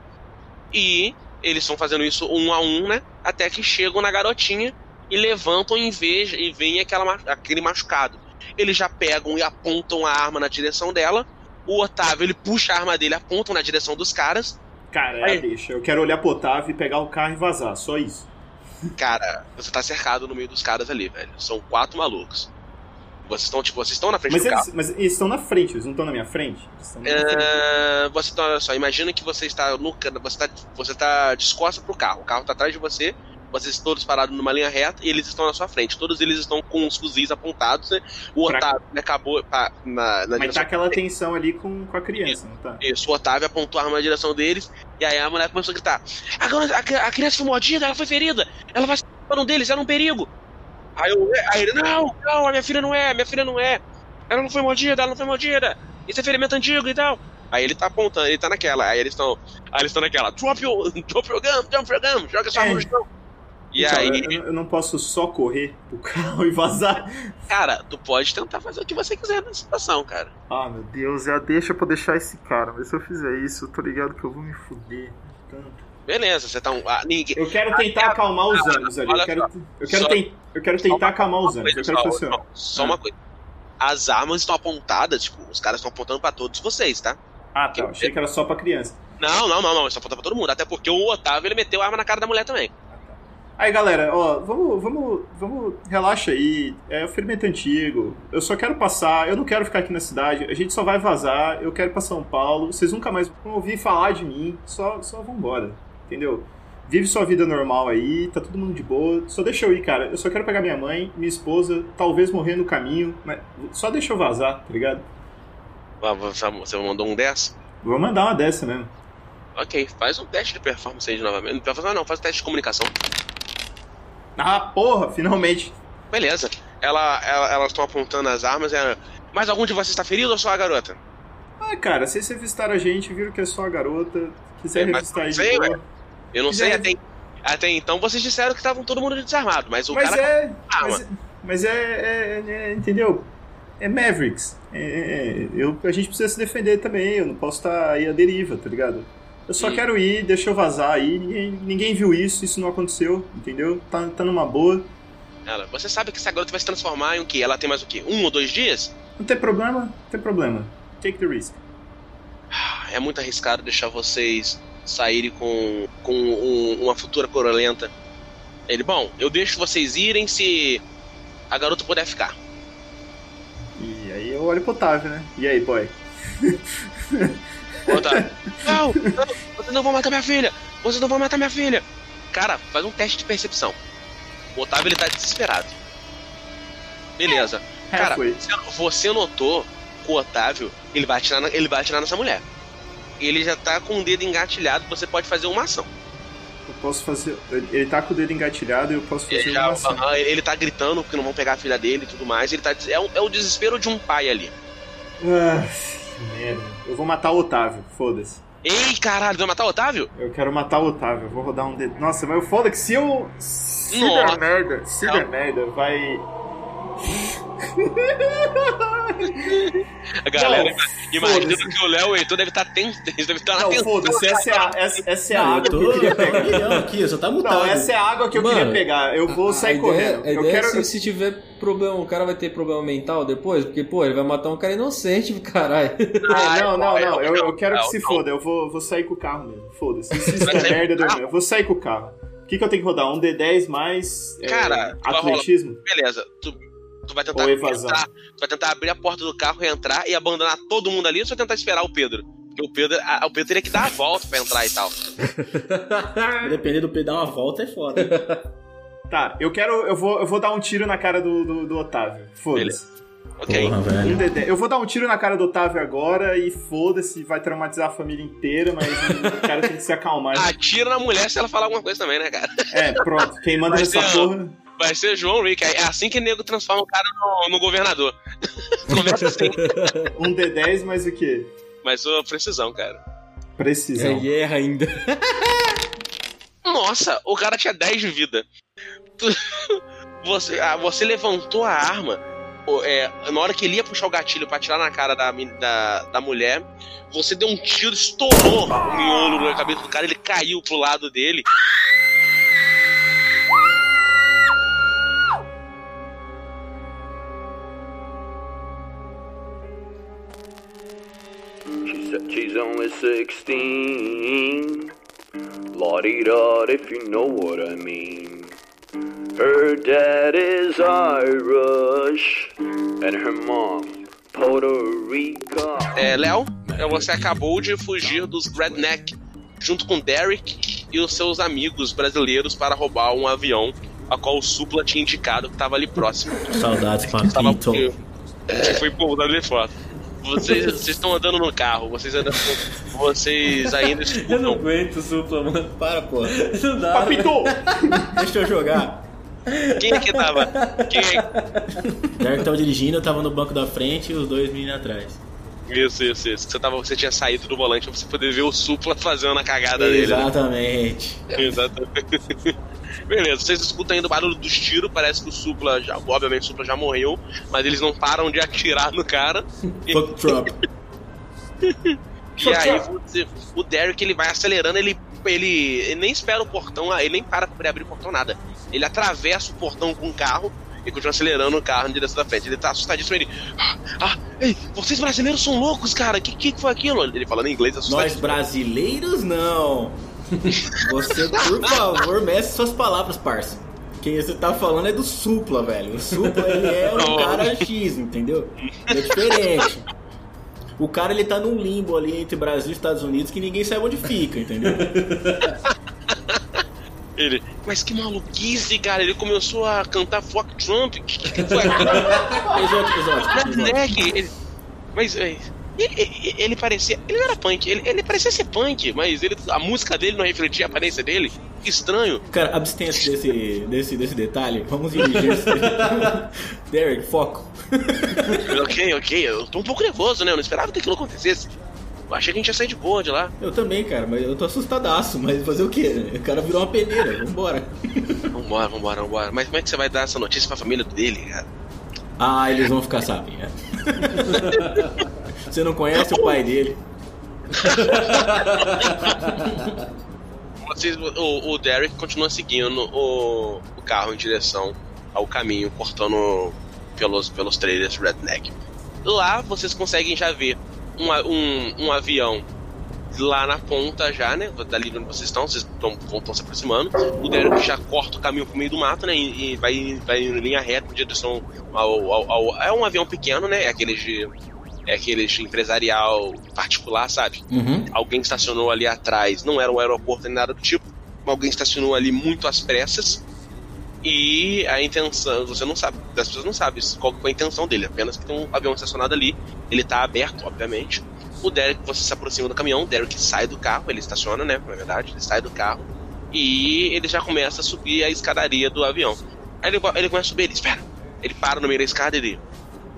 E eles estão fazendo isso um a um, né? Até que chegam na garotinha e levantam e, vejam, e veem aquela, aquele machucado. Eles já pegam e apontam a arma na direção dela. O Otávio, ele puxa a arma dele, apontam na direção dos caras. Cara, Aí. deixa. Eu quero olhar pro Otávio e pegar o carro e vazar, só isso. Cara, você tá cercado no meio dos caras ali, velho. São quatro malucos. Vocês estão, tipo, vocês estão na frente Mas do carro. eles, mas eles estão na frente, eles não estão na minha frente? Na minha frente. É, você tá, olha só, imagina que você está no você tá, você tá descosta pro carro. O carro tá atrás de você, vocês todos parados numa linha reta e eles estão na sua frente. Todos eles estão com os fuzis apontados, né? O Pra- Otávio ele acabou pá, na, na Mas tá aquela tensão ali com, com a criança, não tá? Isso, o Otávio apontou a arma na direção deles, e aí a mulher começou a gritar: A, garota- a, a criança foi mordida, ela foi ferida, ela vai ser um deles, ela é um perigo. Aí, eu, aí ele: Não, não, a minha filha não é, minha filha não é. Ela não foi mordida, ela não foi mordida. Isso é ferimento antigo e tal. Aí ele tá apontando, ele tá naquela, aí eles estão. Aí eles estão naquela, drop your, drop your gun, drop your gun, joga sua É. arma no chão. E Então, aí, eu, eu não posso só correr pro carro e vazar. cara, tu pode tentar fazer o que você quiser nessa situação, cara. Ah, meu Deus, já deixa pra deixar esse cara. Mas se eu fizer isso, eu tô ligado que eu vou me fuder. tanto. Beleza, você tá um. Ah, ninguém. Eu quero tentar acalmar os ânimos ali. Eu quero, só. eu quero, Só- ten- eu quero tentar acalmar os ânimos. Eu só, não, só uma coisa. As armas estão apontadas, tipo, os caras estão apontando pra todos vocês, tá? Ah, tá. eu Achei que era só pra criança. Não, não, não, não, estão apontando pra todo mundo. Até porque o Otávio ele meteu a arma na cara da mulher também. Aí, galera, ó, vamos, vamos, vamos, relaxa aí. É o ferimento antigo. Eu só quero passar, eu não quero ficar aqui na cidade. A gente só vai vazar. Eu quero ir pra São Paulo. Vocês nunca mais vão ouvir falar de mim. Só, só vambora, entendeu? Vive sua vida normal aí, tá todo mundo de boa. Só deixa eu ir, cara. Eu só quero pegar minha mãe, minha esposa, talvez morrer no caminho, mas só deixa eu vazar, tá ligado? Você mandou um dessa? Vou mandar uma dessa mesmo. Ok, faz um teste de performance aí de novamente. Não, faz- não, faz um teste de comunicação. Ah, porra, finalmente. Beleza. Ela, ela- elas estão apontando as armas. Ela... Mas algum de vocês está ferido ou só a garota? Ah, cara, vocês revistaram a gente, viram que é só a garota. Quiser É, revistar aí de boa. Eu não Já sei, é- até, até então vocês disseram que estavam todo mundo desarmado, mas o Mas cara. é. Ah, mas, é- mas é, é- é- Entendeu? É Mavericks. É, é- eu, a gente precisa se defender também. Eu não posso estar aí à deriva, tá ligado? Eu só Sim. quero ir, deixa eu vazar aí. Ninguém, ninguém viu isso, isso não aconteceu, entendeu? Tá, tá numa boa. Ela, você sabe que essa garota vai se transformar em o quê? Ela tem mais o quê? Um ou dois dias? Não tem problema, não tem problema. Take the risk. Ah, É muito arriscado deixar vocês saírem com, com um- uma futura corolenta. Ele, bom, eu deixo vocês irem se a garota puder ficar. E aí eu olho pro Otávio, né? E aí, boy? Otávio, não, não, vocês não vão matar minha filha! Vocês não vão matar minha filha! Cara, faz um teste de percepção. O Otávio ele tá desesperado. Beleza. Cara, Halfway. você notou que o Otávio ele vai atirar, na- ele vai atirar nessa mulher. Ele já tá com o dedo engatilhado, você pode fazer uma ação. Eu posso fazer. Ele tá com o dedo engatilhado e eu posso fazer Ele, já, uma ação. aham, ele- ele tá gritando porque não vão pegar a filha dele e tudo mais. Ele tá, é, o- é o desespero de um pai ali. Ah, merda. Eu vou matar o Otávio, foda-se. Ei, caralho, vai matar o Otávio? Eu quero matar o Otávio, eu vou rodar um dedo. Nossa, mas o foda que se eu. Se Nossa. der merda, se Não. der merda, vai. A galera, Não, imagina foda-se. que o Léo e o Heitor deve estar tenso. Eles devem estar na Não, tensão. foda-se, essa é a, essa, essa é a Não, água eu tô, que eu queria pegar. aqui, só tá mutado. Não, essa é a água que eu Mano, queria pegar. Eu vou A- sair a correndo. Ideia, eu ideia quero. é que se, se tiver problema, o cara vai ter problema mental depois, porque, pô, ele vai matar um cara inocente, caralho. Ah, não, não, não. Eu, eu quero que se foda. Eu vou, vou sair com o carro mesmo. Foda-se. Se isso sair merda, com o deu carro? merda. Eu vou sair com o carro. O que, que eu tenho que rodar? Um D10 mais. é, Cara, rolar- atletismo? Beleza, tu, tu vai tentar entrar, tu vai tentar abrir a porta do carro e entrar e abandonar todo mundo ali ou você vai tentar esperar o Pedro? Porque o Pedro, a- o Pedro teria que dar a volta pra entrar e tal. Depender do pedal, uma volta é foda. Tá, eu quero. Eu vou, eu vou dar um tiro na cara do, do, do Otávio. Foda-se. Ok. Porra, Um. D10. Eu vou dar um tiro na cara do Otávio agora e foda-se, vai traumatizar a família inteira, mas o cara tem que se acalmar. Atira na mulher se ela falar alguma coisa também, né, cara? É, pronto. Quem manda essa porra. Vai ser João Rick. É assim que o nego transforma o cara no, no governador. Começa assim. Um D10, mas o quê? Mas ô, precisão, cara. Precisão. Ele erra ainda. Nossa, o cara tinha 10 de vida. Você, ah, você levantou a arma. é, na hora que ele ia puxar o gatilho pra atirar na cara da, da, da mulher, você deu um tiro, estourou o miolo na cabeça do cara, ele caiu pro lado dele. She said she's only 16. Lottie dot, if you know what I mean. Her dad is Irish, and her mom, Puerto Rico. É, Léo, é, você acabou de fugir dos Redneck junto com Derek e os seus amigos brasileiros para roubar um avião a qual o Supla tinha indicado que estava ali próximo. Saudades, Tava, Papito. que foi pousado ali fora. Vocês, vocês estão andando no carro, vocês ainda, vocês ainda Eu não escutam. aguento o supla, mano. Para, pô. Não dá. Papito! Deixa eu jogar. Quem é que tava? Quem é? Derek tava dirigindo, eu tava no banco da frente e os dois meninos atrás. Isso, isso, isso. Você, tava, você tinha saído do volante pra você poder ver o Supla fazendo a cagada dele. né? Exatamente. Exatamente. Beleza, vocês escutam ainda o barulho dos tiros, parece que o Supla já. Obviamente o Supla já morreu, mas eles não param de atirar no cara. Fuck Trump. E aí você- o Derek ele vai acelerando, ele, ele, ele nem espera o portão, ele nem para pra abrir o portão, nada. Ele atravessa o portão com o carro e continua acelerando o carro em direção da frente. Ele tá assustadíssimo, ele. Ah, ah, ei, vocês brasileiros são loucos, cara. Que que foi aquilo? Ele falando em inglês Nós assustadíssimo. brasileiros, não. Você, por favor, mestre suas palavras, parça. Quem você tá falando é do Supla, velho. O Supla, ele é um Não. cara X, entendeu? É diferente. O cara, ele tá num limbo ali entre Brasil e Estados Unidos que ninguém sabe onde fica, entendeu? Ele, mas que maluquice, cara. Ele começou a cantar Fuck Trump. Que, que, que foi aquilo? Mas é, ele, ele, ele parecia. Ele não era punk, ele, ele parecia ser punk, mas ele, a música dele não refletia a aparência dele. Que estranho. Cara, abstência desse, desse, desse detalhe. Vamos dirigir esse... Derek, foco. ok, ok. Eu tô um pouco nervoso, né? Eu não esperava que aquilo acontecesse. Eu achei que a gente ia sair de boa de lá. Eu também, cara, mas eu tô assustadaço. Mas fazer o quê? O cara virou uma peneira. Vambora. Vambora, vambora, vambora. Mas como é que você vai dar essa notícia pra família dele, cara? Ah, eles vão ficar sabendo. Você não conhece o pai dele? Vocês, o, o Derek continua seguindo o, o carro em direção ao caminho, cortando pelos, pelos trailers Redneck. Lá vocês conseguem já ver um, um, um avião lá na ponta já, né? Dali onde vocês estão, vocês estão, se aproximando. O Derek já corta o caminho pro meio do mato, né? E, e vai, vai em linha reta em direção ao, ao, ao- É um avião pequeno, né? É aqueles de. É aqueles empresarial particular, sabe? Uhum. alguém estacionou ali atrás, não era um aeroporto nem nada do tipo, alguém estacionou ali muito às pressas e a intenção, você não sabe, as pessoas não sabem qual foi a intenção dele, apenas que tem um avião estacionado ali, ele tá aberto, obviamente. O Derek, você se aproxima do caminhão, o Derek sai do carro, ele estaciona, né, na verdade, ele sai do carro e ele já começa a subir a escadaria do avião. Aí ele, ele começa a subir, ele espera, ele para no meio da escada e ele,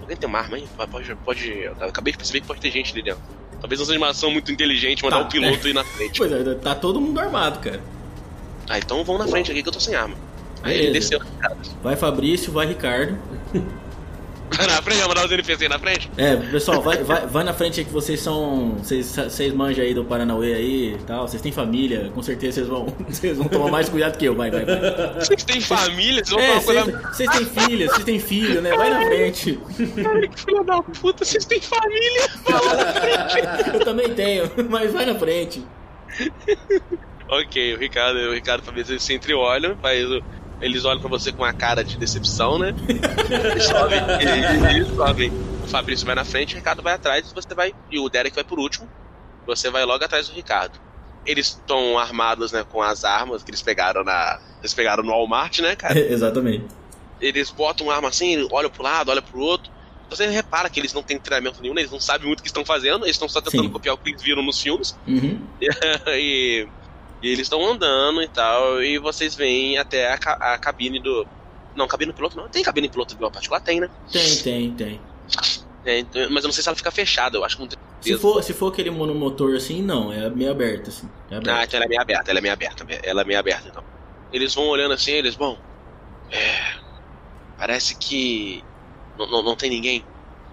alguém tem uma arma aí? Pode, pode, eu acabei de perceber que pode ter gente ali dentro. Talvez uma animação muito inteligente, mandar Tá, o piloto ir na frente. Pois é, tá todo mundo armado, cara. Ah, então vão na frente aqui que eu tô sem arma. Aí ele Beleza. desceu. Vai Fabrício, vai Ricardo. na frente, mandar os NPC na frente. É, pessoal, vai, vai, vai na frente aí que vocês são. Vocês, vocês manjam aí do Paranauê aí e tal. Vocês têm família, com certeza vocês vão, vocês vão tomar mais cuidado que eu. Vai, vai, vai. Vocês têm família, vocês vão É, falar vocês coisa. vocês têm filha, vocês têm filho, né? Vai na frente. Ai, que filha da puta, vocês têm família. Vai lá na frente. Eu também tenho, mas vai na frente. ok, o Ricardo, o Ricardo eles se entreolham, faz o- eles olham pra você com uma cara de decepção, né? Eles sobem, eles, sobem. O Fabrício vai na frente, o Ricardo vai atrás, e você vai. E o Derek vai por último. Você vai logo atrás do Ricardo. Eles estão armados, né, com as armas que eles pegaram na. Eles pegaram no Walmart, né, cara? Exatamente. Eles botam uma arma assim, olham pro lado, olham pro outro. Você repara que eles não têm treinamento nenhum, né? eles não sabem muito o que estão fazendo, eles estão só tentando Sim. copiar o que eles viram nos filmes. Uhum. e, e eles estão andando e tal, e vocês vêm até a, ca- a cabine do. Não, cabine do piloto não. Tem cabine piloto de uma particular? Tem, né? Tem, tem, tem. É, então- mas eu não sei se ela fica fechada, eu acho que não tem Se for, se for aquele monomotor assim, não, é meio aberto, assim. É Ah, aberto. então ela é meio aberta, ela é meio aberta. Ela é meio aberta, então. Eles vão olhando assim, eles, bom. é, parece que não, não, não tem ninguém.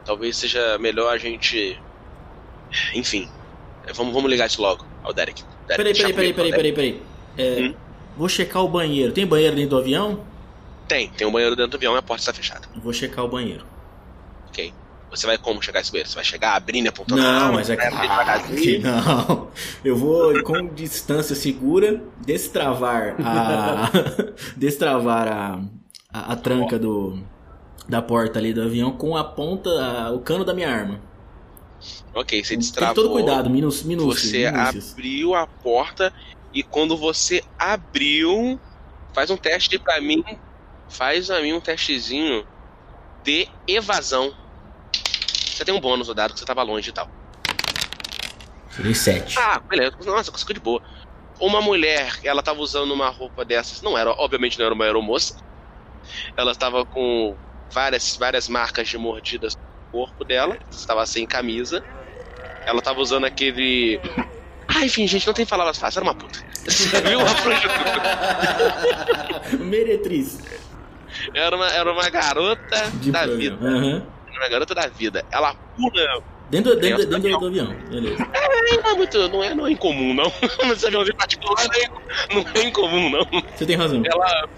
Talvez seja melhor a gente. Enfim. é, Vamos, vamos ligar isso logo ao Derek. Peraí, peraí, peraí, peraí, Derek. peraí, peraí. É, Hum? Vou checar o banheiro. Tem banheiro dentro do avião? Tem, tem um banheiro dentro do avião e a porta está fechada. Vou checar o banheiro. Ok. Você vai como chegar esse banheiro? Você vai chegar abrindo e apontando Não, mas é devagarzinho? que não. Eu vou com distância segura destravar a destravar a, a, a tranca do da porta ali do avião com a ponta, a- o cano da minha arma. Ok, você Tem destravou. todo cuidado, minus, minúcias, Você minúcias. abriu a porta e quando você abriu, faz um teste pra mim. Faz a mim um testezinho de evasão. Você tem um bônus dado que você tava longe e tal. Tirei 7. Ah, beleza. Nossa, conseguiu de boa. Uma mulher, ela tava usando uma roupa dessas. Não era, obviamente não era uma aeromoça. Ela estava com várias, várias marcas de mordidas corpo dela. Estava sem camisa. Ela tava usando aquele. Ah, enfim, gente, não tem palavras fáceis, era uma puta. Você viu uma prostituta? Meretriz. Era uma, era uma garota De da vida. Aham. Era uma garota da vida. Ela pula. Dentro, dentro, Dentro do dentro do avião, beleza. Não é muito. Não é, não é incomum, não. Esse aviãozinho particular não é, não é incomum, não. Você tem razão. ela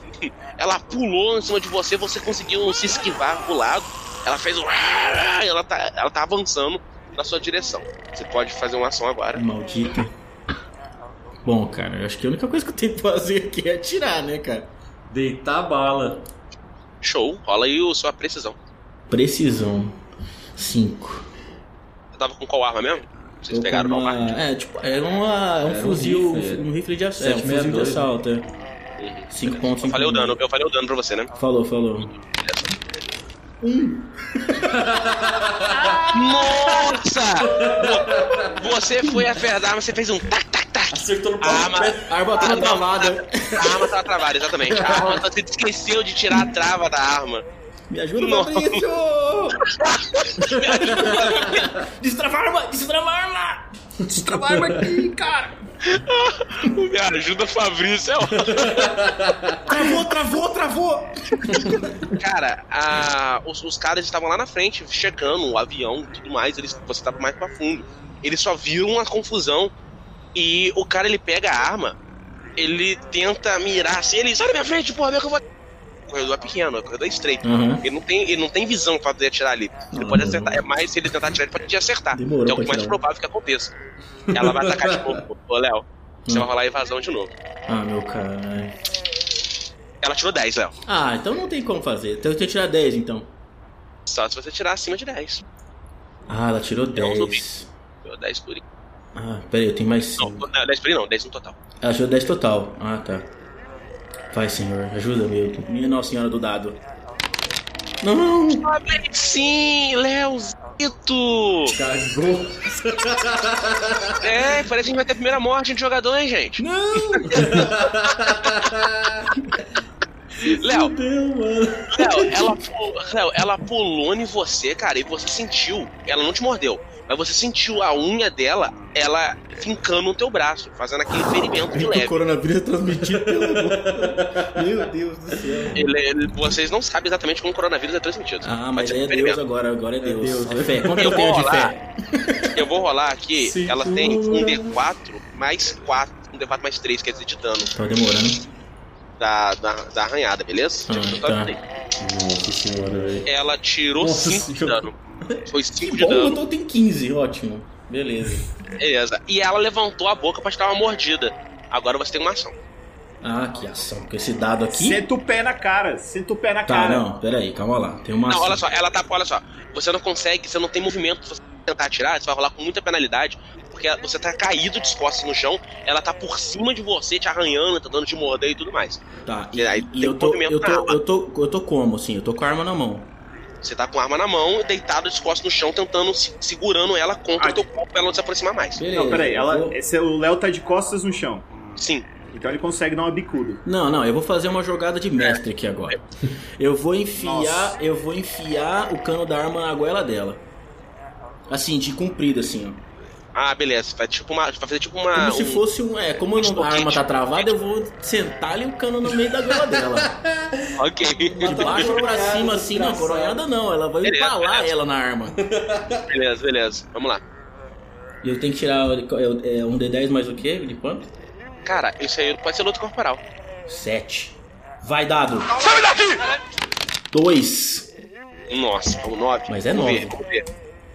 ela pulou em cima de você, você conseguiu se esquivar pro lado. Ela fez um ela tá ela tá avançando na sua direção. Você pode fazer uma ação agora. Maldita. Bom, cara, eu acho que a única coisa que eu tenho que fazer aqui é atirar, né, cara? Deitar bala. Show, rola aí o sua precisão. Precisão. 5. Você tava com qual arma mesmo? Vocês pegaram uma... uma arma? É, tipo, era, uma, é um Era um fuzil, rifle, um, rifle de assalto. É, um 762, fuzil de assalto, é. 5 pontos. Eu falei o dano, eu falei o dano pra você, né? Falou, falou. Nossa! Vo- Você foi apertar, mas você fez um tac tac tac. Acertou no A arma, A arma tava travada. a arma tava travada, exatamente. A arma, você esqueceu de tirar a trava da arma. Me ajuda, Não. Fabrício! Destrava a arma! Destrava a arma! Destrava a arma aqui, cara! Me ajuda, Fabrício. É. Travou, travou, travou! Cara, a- os, os caras estavam lá na frente, checando o avião e tudo mais, eles, você tava mais pra fundo. Eles só viram uma confusão e o cara ele pega a arma, ele tenta mirar assim, ele sai da minha frente, porra, meu que eu vou. O corredor é pequeno, o corredor é estreito. Uhum. Ele não tem, ele não tem visão pra poder atirar ali. Ele pode acertar, é mais se ele tentar atirar, ele pode te acertar. Demorou que é o mais atirar. provável que aconteça. Ela vai atacar de novo. Ô, Léo, você Hum. vai rolar evasão de novo. Ah, meu caralho. Ela tirou 10, Léo. Ah, então não tem como fazer. Então eu tenho que tirar 10, então. Só se você tirar acima de 10. Ah, ela tirou Não, não 10. Tirou 10 por aí. Ah, peraí, eu tenho mais Não, 5. não, 10 por aí não, 10 no total. Ela tirou 10 total. Ah, tá. Vai, senhor, ajuda-me. Minha Nossa Senhora do Dado. Não! Sim, Leozito! Cagou! É, parece que a gente vai ter a primeira morte de jogador, hein, gente? Não! Léo. Léo, ela, Léo, ela pulou em você, cara, e você sentiu. Ela não te mordeu, mas você sentiu a unha dela, ela fincando no teu braço, fazendo aquele ferimento de O leve. coronavírus é transmitido pela boca. Meu Deus do céu. Ele- ele- vocês não sabem exatamente como o coronavírus é transmitido. Ah, mas ser aí é ferimento. Deus agora, agora é Deus. Deus, É né? fé. Quanto Eu eu tenho vou de rolar. fé? Eu vou rolar aqui, Segura. ela tem um D4 mais 4, um D4 mais 3, quer dizer, de dano Tá demorando. da, da, da arranhada, beleza? Ah, tá. Nossa senhora, velho. Ela tirou Nossa 5 de dano. Foi 5 de Bom, dano. então tem 15, ótimo. Beleza. Beleza. E ela levantou a boca pra te dar uma mordida. Agora você tem uma ação. Ah, que ação. Com esse dado aqui. Senta o pé na cara, senta o pé na Tá, cara. não, pera aí, calma lá. Tem uma Não, ação. olha só, ela tá. Olha só. Você não consegue, você não tem movimento. Se você tentar atirar, você vai rolar com muita penalidade. Porque você tá caído de costas no chão, ela tá por cima de você, te arranhando, tentando te morder e tudo mais. Tá, E e, aí e tem eu, tô, movimento eu, na tô, arma. eu, tô, eu tô como, assim? Eu tô com a arma na mão. Você tá com a arma na mão, deitado, de costas no chão, tentando, se- segurando ela contra Ah, o teu corpo pra ela não se aproximar mais. Beleza. Não, peraí, ela, vou- esse, o Léo tá de costas no chão. Sim. Então ele consegue dar uma bicuda. Não, não, eu vou fazer uma jogada de mestre aqui agora. Eu vou enfiar, Nossa. eu vou enfiar o cano da arma na goela dela. Assim, de comprido assim, ó. Ah, beleza. Vai, tipo uma, vai fazer tipo uma. Como se um- fosse um, é, como não- a arma tá travada, eu vou sentar ali o cano no meio da goela dela. Ok. De baixo pra cima assim, não, coronhada não, ela vai Beleza, empalar beleza. ela na arma. beleza, beleza. Vamos lá. E eu tenho que tirar é, é, um D10 mais o quê? De quanto? Cara, isso aí pode ser luta corporal. 7. Vai, dado. Sai daqui! 2. Nossa, um 9. Mas é vamos nove. ver,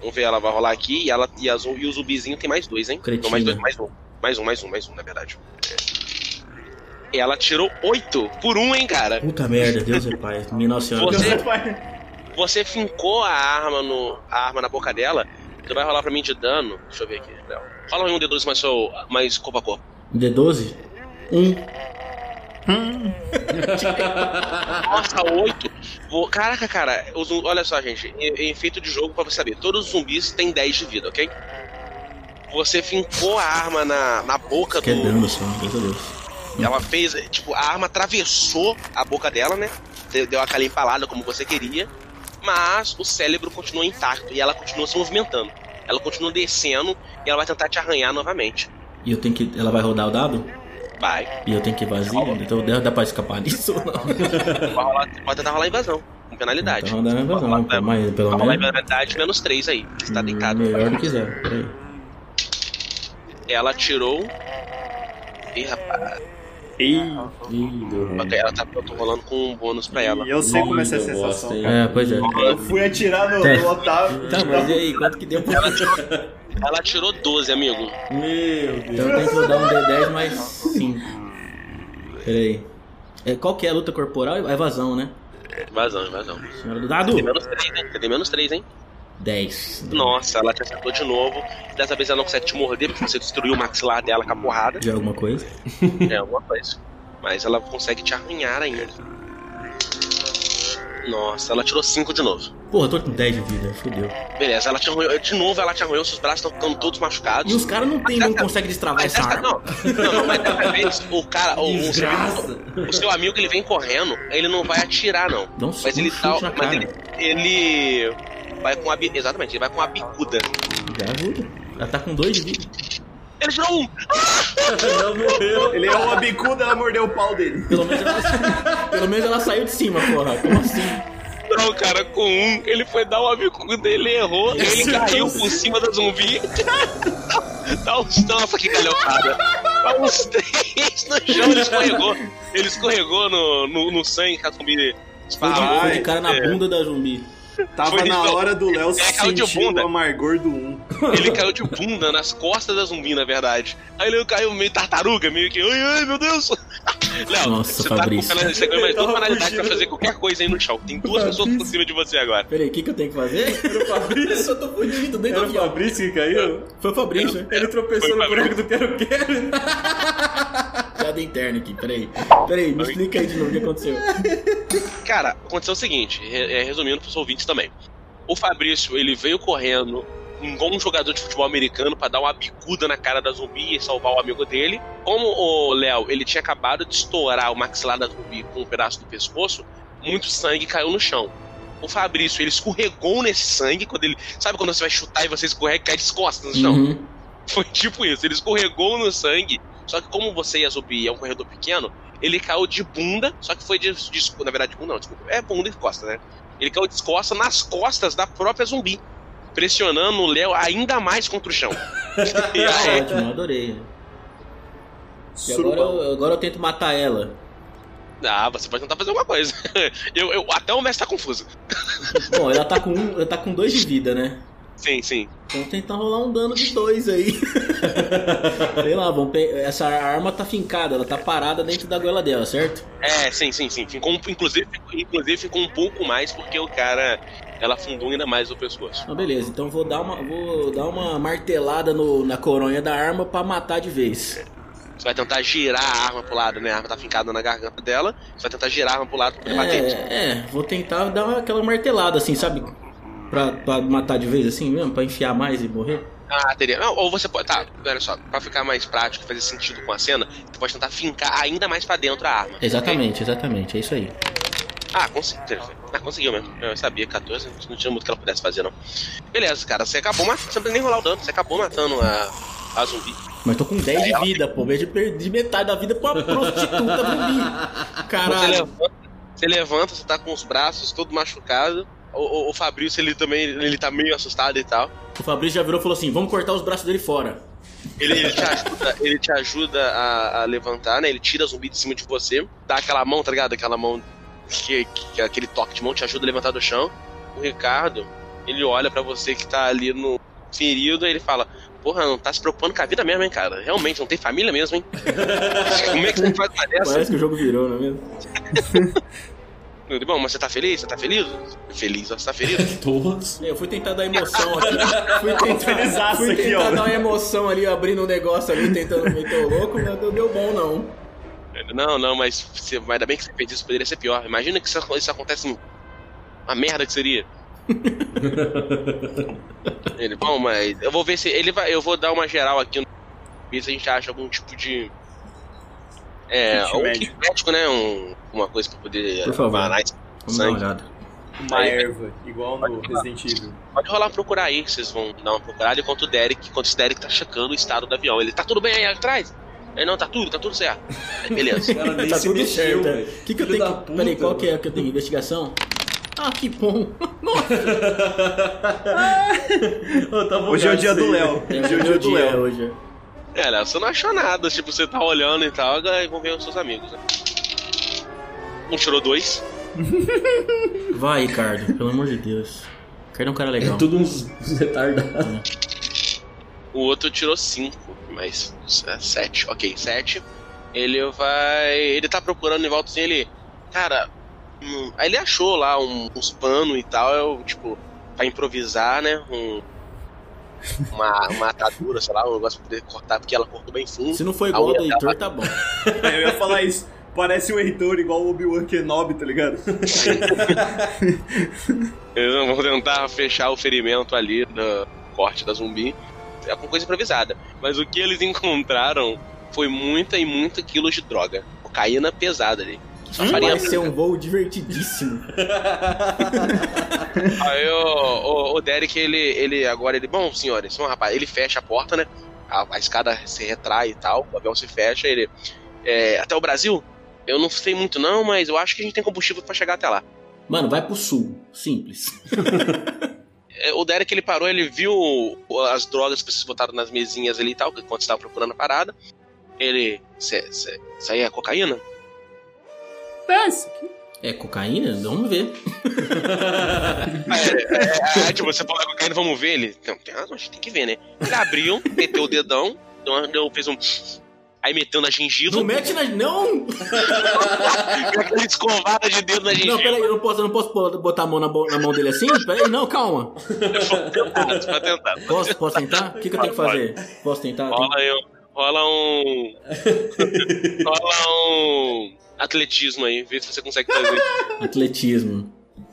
vamos ver. Ela vai rolar aqui e, ela, e, a, zum- e o zumbizinho tem mais dois, hein? Cretina. Não, mais dois, mais um. Mais um, mais um, mais um, na verdade. E ela tirou 8 por um, hein, cara? Puta merda, Deus é pai. Minha nossa senhora. Você- Deus vai- Você fincou a arma, no, a arma na boca dela. Tu vai rolar pra mim de dano. Deixa eu ver aqui, Léo. Rola um D2 mais, seu, mais corpo a corpo. D12? 1. Nossa, 8. Vou- Caraca, cara, os olha só, gente. Em, em efeito de jogo, pra você saber, todos os zumbis têm 10 de vida, ok? Você fincou a arma na, na boca Que do. dano só, graças a Deus. Ela fez, tipo, a arma atravessou a boca dela, né? Deu deu aquela empalada como você queria. Mas o cérebro continua intacto e ela continua se movimentando. Ela continua descendo e ela vai tentar te arranhar novamente. E eu tenho que. Ela vai rodar o dado? Vai. E eu tenho que ir vazio? Então dá, dá pra escapar disso ou não? Vai rolar, pode tentar rolar invasão. Com penalidade. Rodando a invasão, Vai não, pô, mas pelo Vai rolar menos. penalidade menos 3 aí. Você tá deitado. Melhor do que zero, peraí. Ela tirou. Ih, rapaz. Ih, ruim. Ela tá, eu tô rolando com um bônus pra ela. e eu sei como é essa sensação. É, pois é. Eu fui atirar no, no Otávio. Tá, mas e aí, quanto que deu pra. Ela tirou 12, amigo. Meu Deus. Então eu tenho que rodar um D10 mais 5. Peraí. É, qual que é a luta corporal? É evasão, né? Invasão, invasão. Senhora do dado? Tem menos 3, hein? Você tem menos 3, hein? 10. Nossa, ela te acertou de novo. Dessa vez ela não consegue te morder, porque você destruiu o maxilar dela com a porrada. Já alguma coisa? É alguma coisa. Mas ela consegue te arranhar ainda. Nossa, ela tirou 5 de novo. Porra, eu tô com 10 de vida, fodeu. Beleza, ela te arranhou. De novo ela te arranhou, seus braços estão ficando todos machucados. E os caras não tem, não conseguem destravar essa arma. não, não, não, mas dessa vez o cara, o, o, seu, Desgraça. o seu amigo ele vem correndo, ele não vai atirar, não. Um, Mas ele tá. Mas ele, ele vai com a. Exatamente, ele vai com a bicuda. Já ajuda. Ela tá com 2 de vida. Ele tirou um! Não morreu. Ele é uma bicuda, ela mordeu o pau dele. Pelo menos ela, pelo menos ela saiu de cima, porra. Como assim? Não, cara, com um, ele foi dar uma bicuda, ele errou, ele caiu por cima da zumbi. Dá uns. Nossa, que galhofada. Dá uns três no chão, ele escorregou. Ele escorregou no, no, no sangue que a zumbi Foi de, esparramou. foi de cara na É. bunda da zumbi. Tava Foi na isso. hora do Léo É, caiu de sentir o bunda. amargor do 1. Ele caiu de bunda nas costas da zumbi, na verdade. Aí ele caiu meio tartaruga, meio que. Ai, ai, meu Deus! Léo, Nossa, você Fabrício. tá com penalidade, você ganhou mais duas penalidades pra fazer qualquer coisa aí no chão. Tem duas pessoas por cima de você agora. Peraí, o que, que eu tenho que fazer? Era o Fabrício. eu tô fudido dentro Era o. Fabrício que caiu? Foi o Fabrício, né? Ele tropeçou no o buraco do quero-quero. Piada interna aqui, peraí. Peraí, me explica aí de novo o que aconteceu. Cara, aconteceu o seguinte, é, resumindo pros ouvintes também. O Fabrício, ele veio correndo igual um jogador de futebol americano pra dar uma bicuda na cara da zumbi e salvar o amigo dele. Como o Léo, ele tinha acabado de estourar o maxilar da zumbi com um pedaço do pescoço, muito sangue caiu no chão. O Fabrício, ele escorregou nesse sangue quando ele. Sabe quando você vai chutar e você escorrega e cai de costas no chão? Uhum. Foi tipo isso, ele escorregou no sangue. Só que como você e a Zubi é um corredor pequeno, ele caiu de bunda, só que foi de, de na verdade, bunda não, desculpa, é bunda e costa, né? Ele caiu de costa nas costas da própria zumbi, pressionando o Léo ainda mais contra o chão. Aí, ótimo, adorei. E agora eu, agora eu tento matar ela. ah, você pode tentar fazer alguma coisa. Eu, eu- até o mestre tá confuso. Bom, ela tá com ela tá com dois de vida, né? Sim, sim. Então tentar rolar um dano de dois aí. Sei lá, vamos pe- essa arma tá fincada, ela tá parada dentro da goela dela, certo? É, sim, sim, sim. Ficou, inclusive, inclusive ficou um pouco mais porque o cara. Ela afundou ainda mais o pescoço. Ah, beleza, então vou dar uma, vou dar uma martelada no- na coronha da arma pra matar de vez. Você vai tentar girar a arma pro lado, né? A arma tá fincada na garganta dela. Você vai tentar girar a arma pro lado pra poder bater. É, é, vou tentar dar aquela martelada assim, sabe? Pra, pra matar de vez assim mesmo, pra enfiar mais e morrer. Ah, teria. Não, ou você pode. Tá, olha só, pra ficar mais prático e fazer sentido com a cena, você pode tentar fincar ainda mais pra dentro a arma. Exatamente, exatamente, é isso aí. Ah, conseguiu. Ah, conseguiu mesmo. Eu sabia, 14, não tinha muito que ela pudesse fazer, não. Beleza, cara, você acabou matando. Você não precisa nem rolar o dano, você acabou matando a, a zumbi. Mas tô com 10 de vida, pô. Vejo perdi metade da vida pra uma prostituta zumbi. Você Caralho. levanta, você levanta, você tá com os braços todo machucado. O, o, o Fabrício, ele também, ele tá meio assustado e tal. O Fabrício já virou e falou assim: vamos cortar os braços dele fora. Ele, ele te ajuda, ele te ajuda a, a levantar, né? Ele tira a zumbi de cima de você, dá aquela mão, tá ligado? Aquela mão, que, que- aquele toque de mão te ajuda a levantar do chão. O Ricardo, ele olha pra você que tá ali no ferido e ele fala: Porra, não tá se preocupando com a vida mesmo, hein, cara? Realmente, não tem família mesmo, hein? Como é que você faz uma dessa? Parece que o jogo virou, não é mesmo? Digo, Bom, mas você tá feliz? Você tá feliz? Feliz, ó, você tá feliz? Todos. Eu fui tentar dar emoção aqui. Fui tentar, fui aqui, tentar dar uma emoção ali, abrindo um negócio ali, tentando meter o louco, mas não deu bom não. Não, não, mas você, ainda bem que você fez isso, poderia ser pior. Imagina que isso, isso acontece em- uma merda que seria. ele, bom, mas eu vou ver se ele vai, eu vou dar uma geral aqui no ver se a gente acha algum tipo de é, Kit um médico. kit médico, né, um, uma coisa pra poder Por favor. parar esse Vamos dar uma sangue. olhada. Uma erva, igual no Resident Evil. Pode rolar procurar aí, que vocês vão dar uma procurada enquanto o Derek, enquanto o Derek tá checando o estado do avião. Ele tá tudo bem aí atrás? Ele não, tá tudo, tá tudo certo. Aí, beleza. Cara, Tá tudo mexeu, certo. é. O que, que eu tenho que. puta, Peraí, qual que é que eu tenho? Investigação? Ah, que bom! Nossa! Tá Hoje é o dia do Léo. É Hoje é o dia do Léo. hoje. É, Léo, você não achou nada, tipo, você tá olhando e tal, vão ver os seus amigos, né? Um tirou dois. Vai, Ricardo, pelo amor de Deus. Ricardo é um cara legal. É tudo uns retardados. O outro tirou cinco, mas é, sete, ok, sete. Ele vai. Ele tá procurando em volta assim, ele. Cara. hum, aí ele achou lá um- uns panos e tal, eu, tipo, pra improvisar, né? Um, uma, uma atadura, sei lá, um negócio pra poder cortar, porque ela cortou bem fundo. Se não for igual A ao do Heitor, tá bom. Eu ia falar isso. Parece o Heitor igual o Obi-Wan Kenobi, tá ligado? Eles vão tentar fechar o ferimento ali do corte da zumbi. É uma coisa improvisada. Mas o que eles encontraram foi muita e muita quilos de droga. Cocaína pesada ali. Só faria Vai ser um voo divertidíssimo. Aí o, o, o Derek, ele, ele agora, ele, bom, senhores, bom, rapaz, ele fecha a porta, né? A, a escada se retrai e tal, o avião se fecha, ele. é, até o Brasil? Eu não sei muito não, mas eu acho que a gente tem combustível pra chegar até lá. Mano, vai pro sul. Simples. É, O Derek, ele parou, ele viu as drogas que vocês botaram nas mesinhas ali e tal, enquanto estava procurando a parada. Ele. Isso aí é cocaína? É, isso aqui. É cocaína? Vamos ver. É, é, é, tipo, você falou cocaína, vamos ver ele. Não, tem, a gente tem que ver, né? Ele abriu, meteu o dedão, deu, fez um. Aí meteu na gengiva. Não mete na. Não! aquela escovada de dedo na Não, gengiva. peraí, eu não posso, eu não posso botar a mão na, na mão dele assim? Peraí, não, calma. Tentado, pra tentar. Posso, posso tentar? O que, que eu tenho que fazer? Posso tentar? Rola, um- rola um. rola um. Atletismo aí, vê se você consegue fazer. Atletismo.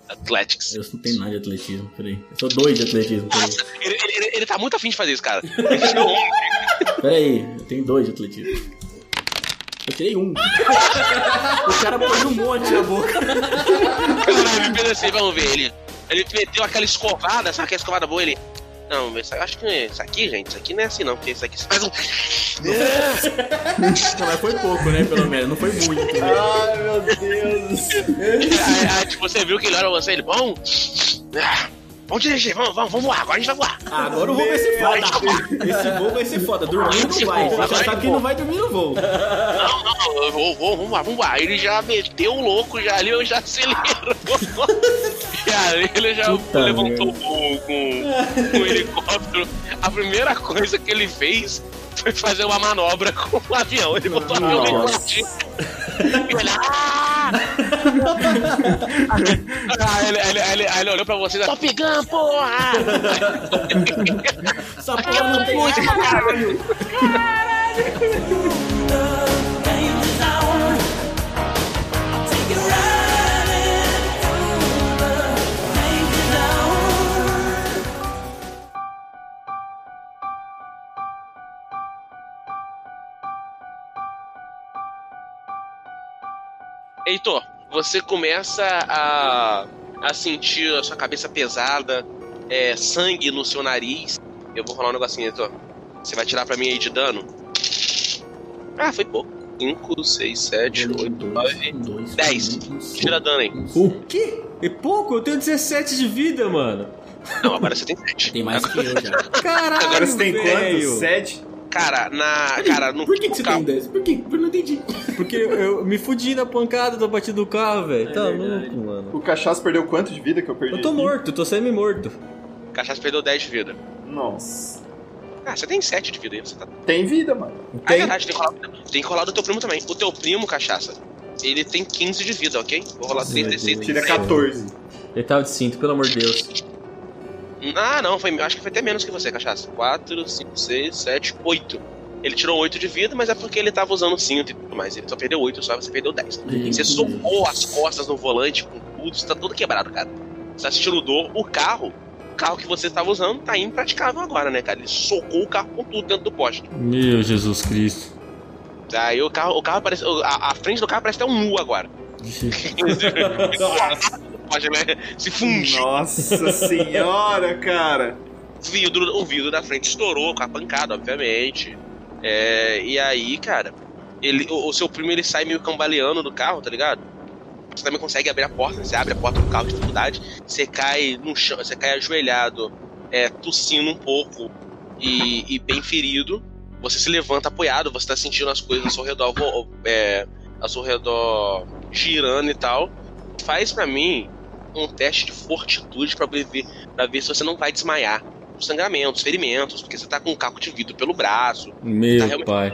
Athletics. Eu não tenho nada de atletismo, peraí. Eu sou dois de atletismo, peraí. Ele, ele, ele tá muito afim de fazer isso, cara. Peraí, eu tenho dois de atletismo. Eu tirei um. o cara pôs um monte na boca. Fez assim, vamos ver. Ele, ele meteu aquela escovada, sabe aquela escovada boa? Ele. Não, mas acho que isso aqui, gente, isso aqui não é assim não, porque isso aqui você faz um. Não, mas foi pouco, né? Pelo menos, não foi muito. né? Ai, meu Deus. aí, aí, tipo, você viu que ele olha pra você, ele, bom. Ah, vamos dirigir, vamos, vamos, vamos voar, agora a gente vai voar. Ah, agora o voo vai ser foda. Esse voo vai ser foda. Dormir não vai. Você já sabe que não vai dormir no voo. Não, não, eu vou, vou, vamos lá, vamos lá. Ele já meteu o louco já ali, eu já acelerou. e aí ele já Puta levantou o com, com o helicóptero. A primeira coisa que ele fez foi fazer uma manobra com o avião. Ele botou o avião curtinho. E ele, ah! Ah ele, ele, ele, ele olhou pra vocês, tô pegando, porra! Essa porra não tem arma, caralho. Heitor, você começa a, a sentir a sua cabeça pesada, é, sangue no seu nariz. Eu vou rolar um negocinho, Heitor. Você vai tirar pra mim aí de dano? Ah, foi pouco. 5, 6, 7, 8, 9, 10. Tira dano aí. O quê? É pouco? Eu tenho 17 de vida, mano. Não, agora você tem 7. Tem mais que eu já. Caralho, Agora você tem quantos? Sete? Cara, na. Cara, no. Por que, que você carro- tem 10? Por que? Eu não entendi. Porque eu me fudi na pancada da batida do carro, velho. Tá verdade. louco, mano. O cachaço perdeu quanto de vida que eu perdi? Eu tô morto, tô semi-morto. Cachaça perdeu 10 de vida. Nossa. Ah, você tem 7 de vida aí. Você tá. Tem vida, mano. Ah, é Tem? verdade, tem que, rolar, tem que rolar do teu primo também. O teu primo, cachaça, ele tem 15 de vida, ok? Vou rolar Nossa, 36 meu Tira Deus. 14. Ele tava de cinto, pelo amor de Deus. Ah, não, foi, acho que foi até menos que você, cachaça. 4, 5, 6, 7, 8. Ele tirou 8 de vida, mas é porque ele tava usando cinto e tudo mais. Ele só perdeu 8, só você perdeu 10. Você socou as costas no volante com tudo, você tá todo quebrado, cara. Você tá sentindo dor. O carro, o carro que você tava usando, tá impraticável agora, né, cara? Ele socou o carro com tudo dentro do poste. Meu Jesus Cristo. Aí o carro, o carro parece. A, a frente do carro parece até um nu agora. Pode, né? Se fundiu. Nossa senhora, cara. O vidro, o vidro da frente estourou com a pancada, obviamente. É, e aí, cara, ele, o, o seu primo ele sai meio cambaleando do carro, tá ligado? Você também consegue abrir a porta, você abre a porta do carro de dificuldade, você cai no chão, você cai ajoelhado, é, tossindo um pouco e, e bem ferido. Você se levanta apoiado, você tá sentindo as coisas ao seu redor, é, ao seu redor girando e tal. Faz pra mim um teste de fortitude pra ver, pra ver se você não vai desmaiar sangramentos, ferimentos, porque você tá com um caco de vidro pelo braço. Tá Meu realmente pai.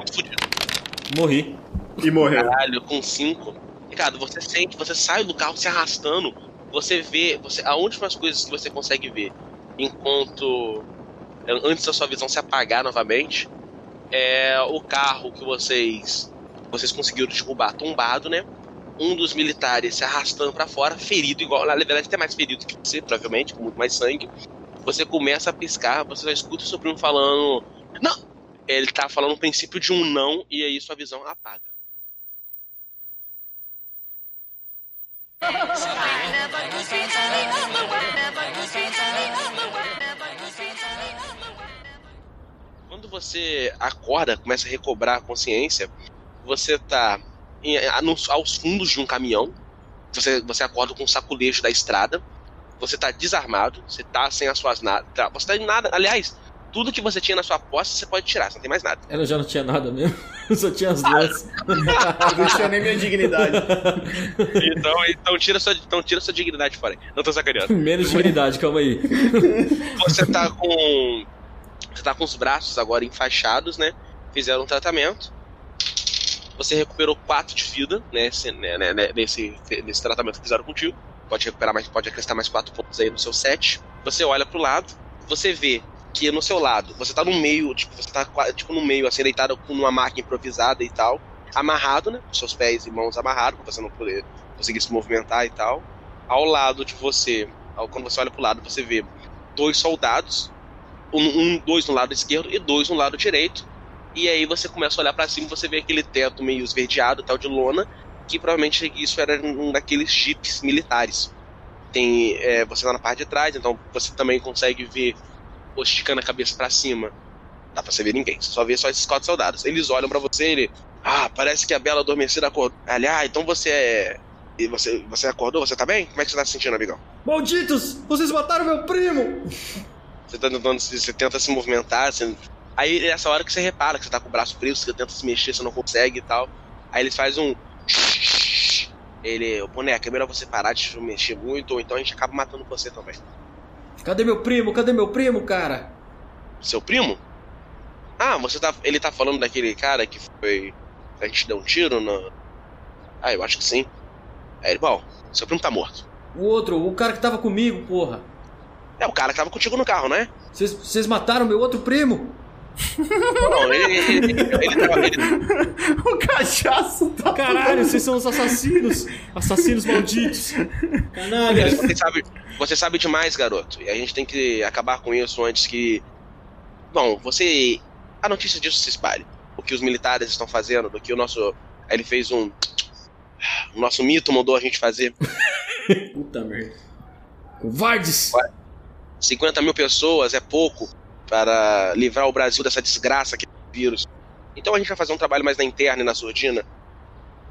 Morri. E morreu. Caralho, com cinco. Ricardo, você sente, você sai do carro se arrastando, você vê, você, a últimas coisas que você consegue ver enquanto antes da sua visão se apagar novamente é o carro que vocês vocês conseguiram derrubar tombado, né? Um dos militares se arrastando pra fora, ferido igual, na verdade até mais ferido que você, provavelmente, com muito mais sangue. Você começa a piscar, você só escuta o seu primo falando: "Não!" Ele tá falando o princípio de um não e aí sua visão apaga. Quando você acorda, começa a recobrar a consciência, você tá em- aos fundos de um caminhão. Você, você acorda com um saculejo da estrada. Você tá desarmado, você tá sem as suas nada. Tá, você tá em nada. Aliás, tudo que você tinha na sua posse você pode tirar, você não tem mais nada. Ela já não tinha nada mesmo. Só tinha as. Eu não tinha nem minha dignidade. Então, então, tira, sua, então tira sua dignidade fora. Não tô sacaneando. Menos dignidade, calma aí. Você tá com. Você tá com os braços agora enfaixados, né? Fizeram um tratamento. Você recuperou 4 de vida, né? né, né, né, Nesse, nesse tratamento que fizeram contigo. Pode recuperar mais, pode acrescentar mais 4 pontos aí no seu set. Você olha pro lado, você vê que no seu lado, você tá no meio, tipo, você tá tipo no meio, assim, deitado com uma máquina improvisada e tal. Amarrado, né? Com seus pés e mãos amarrados, pra você não poder conseguir se movimentar e tal. Ao lado de você, quando você olha pro lado, você vê dois soldados um, um- dois no lado esquerdo e dois no lado direito. E aí você começa a olhar pra cima e você vê aquele teto meio esverdeado, tal de lona, que provavelmente isso era um daqueles jipes militares. Tem é, você tá na parte de trás, então você também consegue ver esticando a cabeça pra cima. Dá pra você ver ninguém, você só vê só esses quatro soldados. Eles olham pra você e ele, ah, parece que a bela adormecida acordou. Aliás, então você é e você, você acordou? Você tá bem? Como é que você tá se sentindo, amigão? Malditos! Vocês mataram meu primo! Você tá tentando, se- você tenta se movimentar, você... aí é essa hora que você repara que você tá com o braço preso, você tenta se mexer, você não consegue e tal. Aí ele faz um. Ele, ô boneco, é melhor você parar de se mexer muito, ou então a gente acaba matando você também. Cadê meu primo? Cadê meu primo, cara? Seu primo? Ah, você tá. Ele tá falando daquele cara que foi. A gente deu um tiro no. Ah, eu acho que sim. Aí ele, bom, seu primo tá morto. O outro, o cara que tava comigo, porra. É o cara que tava contigo no carro, né? Vocês mataram meu outro primo? Não, ele, ele, ele, ele, tava- ele- O cachaço tá. Caralho, vocês são os assassinos! Assassinos malditos! Canalha. você, sabe, você sabe demais, garoto. E a gente tem que acabar com isso antes que. Bom, você. A notícia disso se espalhe. O que os militares estão fazendo, do que o nosso. Ele fez um. O nosso mito mandou a gente fazer. Puta merda. Covardes! 50 mil pessoas é pouco para livrar o Brasil dessa desgraça que é o vírus. Então a gente vai fazer um trabalho mais na interna e na surdina.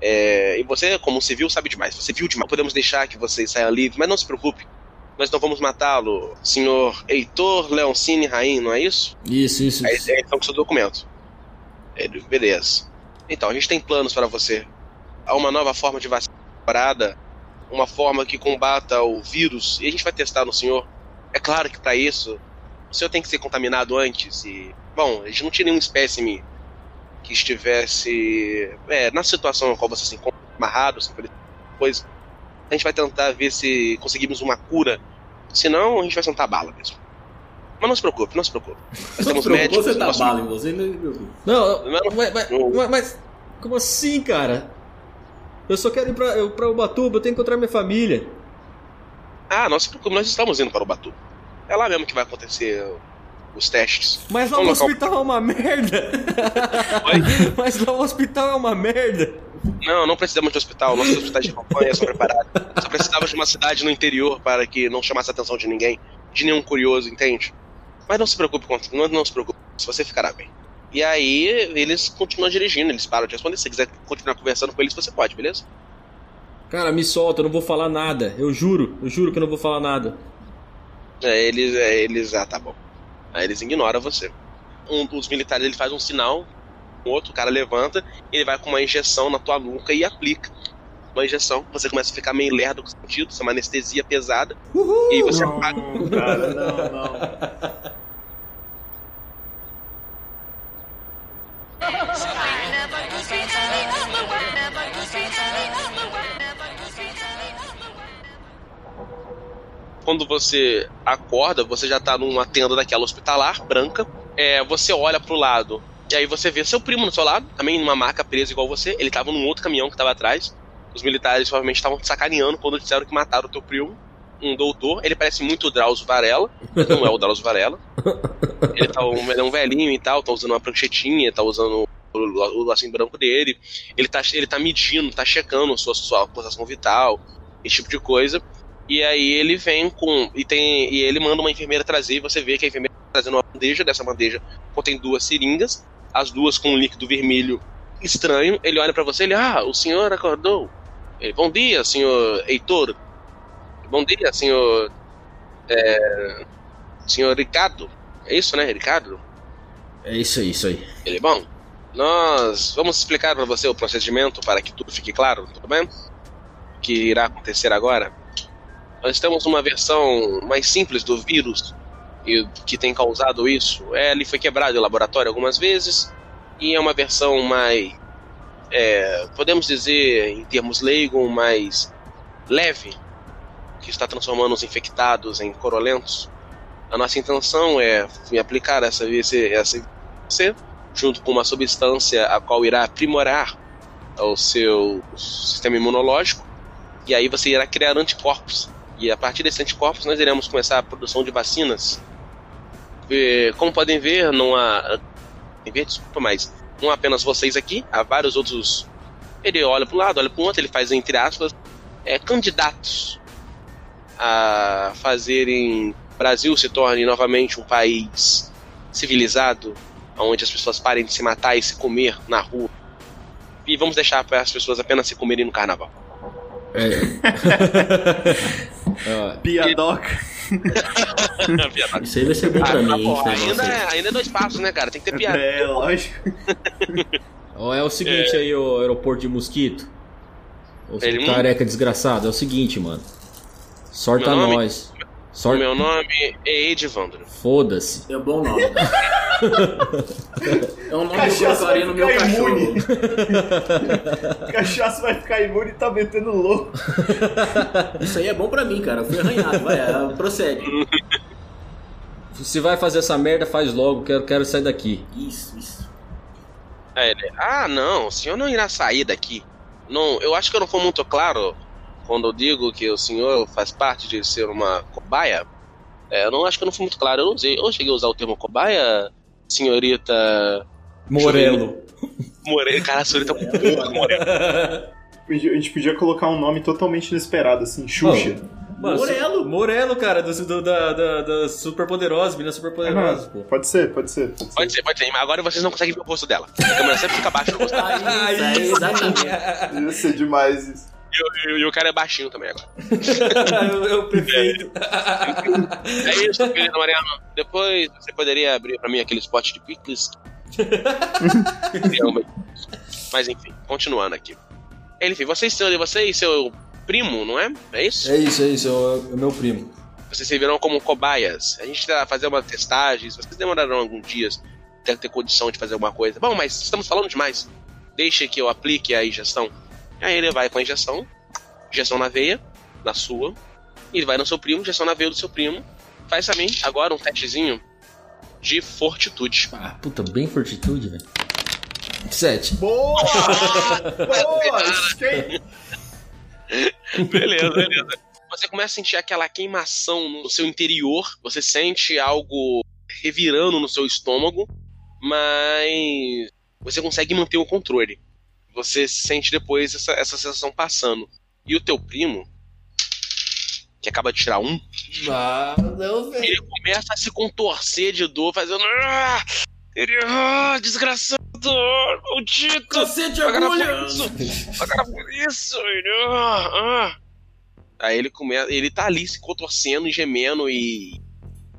É, e você, como civil, sabe demais. Você viu demais. Podemos deixar que você saia livre, mas não se preocupe. Nós não vamos matá-lo, senhor Heitor Leoncini Rain, não é isso? Isso, isso. Aí isso. aí estão com seu documento. Ele, beleza. Então, a gente tem planos para você. Há uma nova forma de vacina uma forma que combata o vírus, e a gente vai testar no senhor. É claro que para isso, o senhor tem que ser contaminado antes e... Bom, a gente não tinha nenhum espécime que estivesse é, na situação na qual você se encontra, amarrado, assim, por coisa. A gente vai tentar ver se conseguimos uma cura. Senão, a gente vai sentar bala mesmo. Mas não se preocupe, não se preocupe. Nós temos médicos... Você tá nós- bala em você, não se preocupe. Não, mas, mas, mas- mas- Como assim, cara? Eu só quero ir pra, eu, pra Ubatuba, eu tenho que encontrar minha família. Ah, não se preocupe, nós estamos indo para o Batu. É lá mesmo que vai acontecer os testes. Mas lá Um o local- hospital é uma merda! Mas lá o hospital é uma merda! Não, não precisamos de hospital. Nossos hospitais de campanha são preparados. Só precisávamos de uma cidade no interior para que não chamasse a atenção de ninguém, de nenhum curioso, entende? Mas não se preocupe, com- não, não se preocupe, você ficará bem. E aí eles continuam dirigindo, eles param de responder. Se quiser continuar conversando com eles, você pode, beleza? Cara, me solta, eu não vou falar nada. Eu juro, eu juro que eu não vou falar nada. É, eles, é, eles, ah, tá bom. Aí eles ignoram você. Um dos militares ele faz um sinal, o outro cara levanta, ele vai com uma injeção na tua nuca e aplica. Uma injeção, você começa a ficar meio lerdo com o sentido, isso é uma anestesia pesada, e aí você apaga. Não, cara, não, não. Quando você acorda, você já tá numa tenda daquela hospitalar, branca. É, você olha pro lado, e aí você vê seu primo no seu lado, também numa maca presa igual você. Ele tava num outro caminhão que tava atrás. Os militares provavelmente estavam sacaneando quando disseram que mataram o teu primo. Um doutor, ele parece muito o Drauzio Varela, mas não é o Drauzio Varela. Ele, tá um, ele é um velhinho e tal, tá usando uma pranchetinha, tá usando o, lacinho branco dele. Ele tá, ele tá medindo, tá checando sua, sua pulsação vital, esse tipo de coisa. E aí ele vem com. E, tem, e ele manda uma enfermeira trazer, e você vê que a enfermeira tá trazendo uma bandeja, dessa bandeja contém duas seringas, as duas com um líquido vermelho estranho. Ele olha pra você ele, ah, o senhor acordou. Ele, bom dia, senhor Heitor. Bom dia, senhor. É, senhor Ricardo. É isso, né, Ricardo? É isso aí, isso aí. Ele, bom, nós vamos explicar para você o procedimento para que tudo fique claro, tudo bem? O que irá acontecer agora? Nós temos uma versão mais simples do vírus e que tem causado isso. É, ele foi quebrado em laboratório algumas vezes e é uma versão mais, é, podemos dizer em termos leigo, mais leve, que está transformando os infectados em corolentos. A nossa intenção é aplicar essa, esse, essa você, junto com uma substância a qual irá aprimorar o seu sistema imunológico, e aí você irá criar anticorpos. E a partir desses anticorpos nós iremos começar a produção de vacinas. E, como podem ver, não há. Ver, desculpa, mas não há apenas vocês aqui, há vários outros. Ele olha para um lado, olha para o outro, ele faz entre aspas é, candidatos a fazerem Brasil se torne novamente um país civilizado, onde as pessoas parem de se matar e se comer na rua. E vamos deixar para as pessoas apenas se comerem no carnaval. Piadoca. Isso aí vai ser bom pra Ah, mim, esse ainda, é, ainda é dois passos, né, cara? Tem que ter piada. É, lógico. É o seguinte aí, o aeroporto de Mosquito. Ô, seu Ele- careca desgraçado, é o seguinte, mano. Sorta nós. O Sorta. meu nome é Edivandro. Foda-se. É um bom nome. é um nome que eu Cachaça colocaria no meu ficar cachorro. imune. Cachaça vai ficar imune e tá metendo louco. Isso aí é bom pra mim, cara. Eu fui arranhado. Vai, é, procede. Se vai fazer essa merda, faz logo, quero, quero sair daqui. Isso, isso. Aí ele, ah, não, o senhor não irá sair daqui. Não, eu acho que eu não fui muito claro quando eu digo que o senhor faz parte de ser uma cobaia. É, eu não acho que eu não fui muito claro. Eu não usei, eu cheguei a usar o termo cobaia, senhorita Morelo. Morena. Cara, a senhorita é muito morena. A gente podia colocar um nome totalmente inesperado, assim, Xuxa. Mano, Morelo. su- Morelo, cara, do, do- da, da, da Super Poderosa, menina Super Poderosa, pô. Pode ser, pode ser. Pode ser. Pode ser, pode ser, mas agora vocês não conseguem ver o rosto dela. A câmera sempre fica abaixo do rosto dela. Aí, isso aí, exatamente. Ia ser demais isso. E, o- e o cara é baixinho também agora. eu, eu perfeito. É isso, querido Mariano. Depois você poderia abrir pra mim aquele spot de picles. Mas enfim, continuando aqui. Enfim, vocês, seu- você e seu primo, não é? É isso? É isso, é isso, é o, é o meu primo. Vocês serviram como cobaias. A gente vai fazer uma testagem. Vocês demorarão alguns dias até ter condição de fazer alguma coisa. Bom, mas estamos falando demais. Deixa que eu aplique a injeção. Aí ele vai com a injeção, injeção na veia, na sua. E ele vai no seu primo, injeção na veia do seu primo. Faz mim agora um testezinho de fortitude. Ah, puta, bem fortitude, velho. Sete. Boa! Boa! Beleza, beleza. Você começa a sentir aquela queimação no seu interior, você sente algo revirando no seu estômago, mas você consegue manter o controle. Você sente depois essa, essa sensação passando. E o teu primo, que acaba de tirar um, Ah, não, velho. ele começa a se contorcer de dor, fazendo. "Ah!" Ele. Ah, desgraçado! Maldito! Cacete, Agora agulha! Agora por isso! Ele, ah, ah. Aí ele começa. Ele tá ali se contorcendo e gemendo e.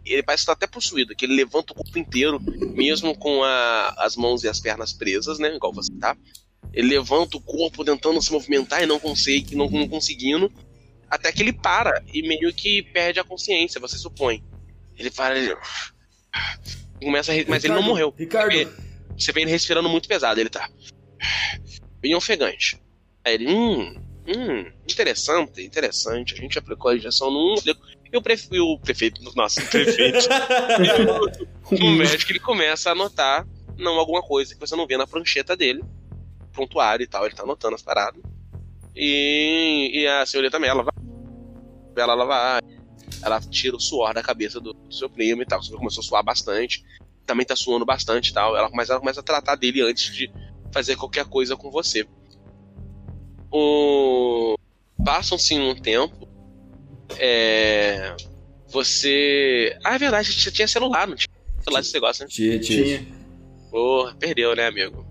Ele parece estar até possuído, que ele levanta o corpo inteiro, mesmo com a- as mãos e as pernas presas, né? Igual você tá. Ele levanta o corpo tentando se movimentar e não consegue, não, não conseguindo. Até que ele para e meio que perde a consciência, você supõe. Ele para, ele. Começa a re- Mas ele não morreu. Ricardo, Porque Você vê ele respirando muito pesado, ele tá. Bem ofegante. Aí ele, hum, hum, interessante, interessante. A gente aplicou a injeção no 1. E o, prefe... e o prefeito, nossa, o prefeito. o médico ele começa a anotar não alguma coisa que você não vê na prancheta dele. Prontuário e tal, ele tá anotando as paradas. E, e a senhorita também, ela vai. Ela, ela vai. Ela tira o suor da cabeça do, do seu primo e tal. Você começou a suar bastante. Também tá suando bastante e tal. Ela começa, ela começa a tratar dele antes de fazer qualquer coisa com você. O... Passam-se um tempo. É... Você. Ah, é verdade, você tinha celular, não tinha celular desse negócio, né? Tia. Tinha. Porra, perdeu, né, amigo?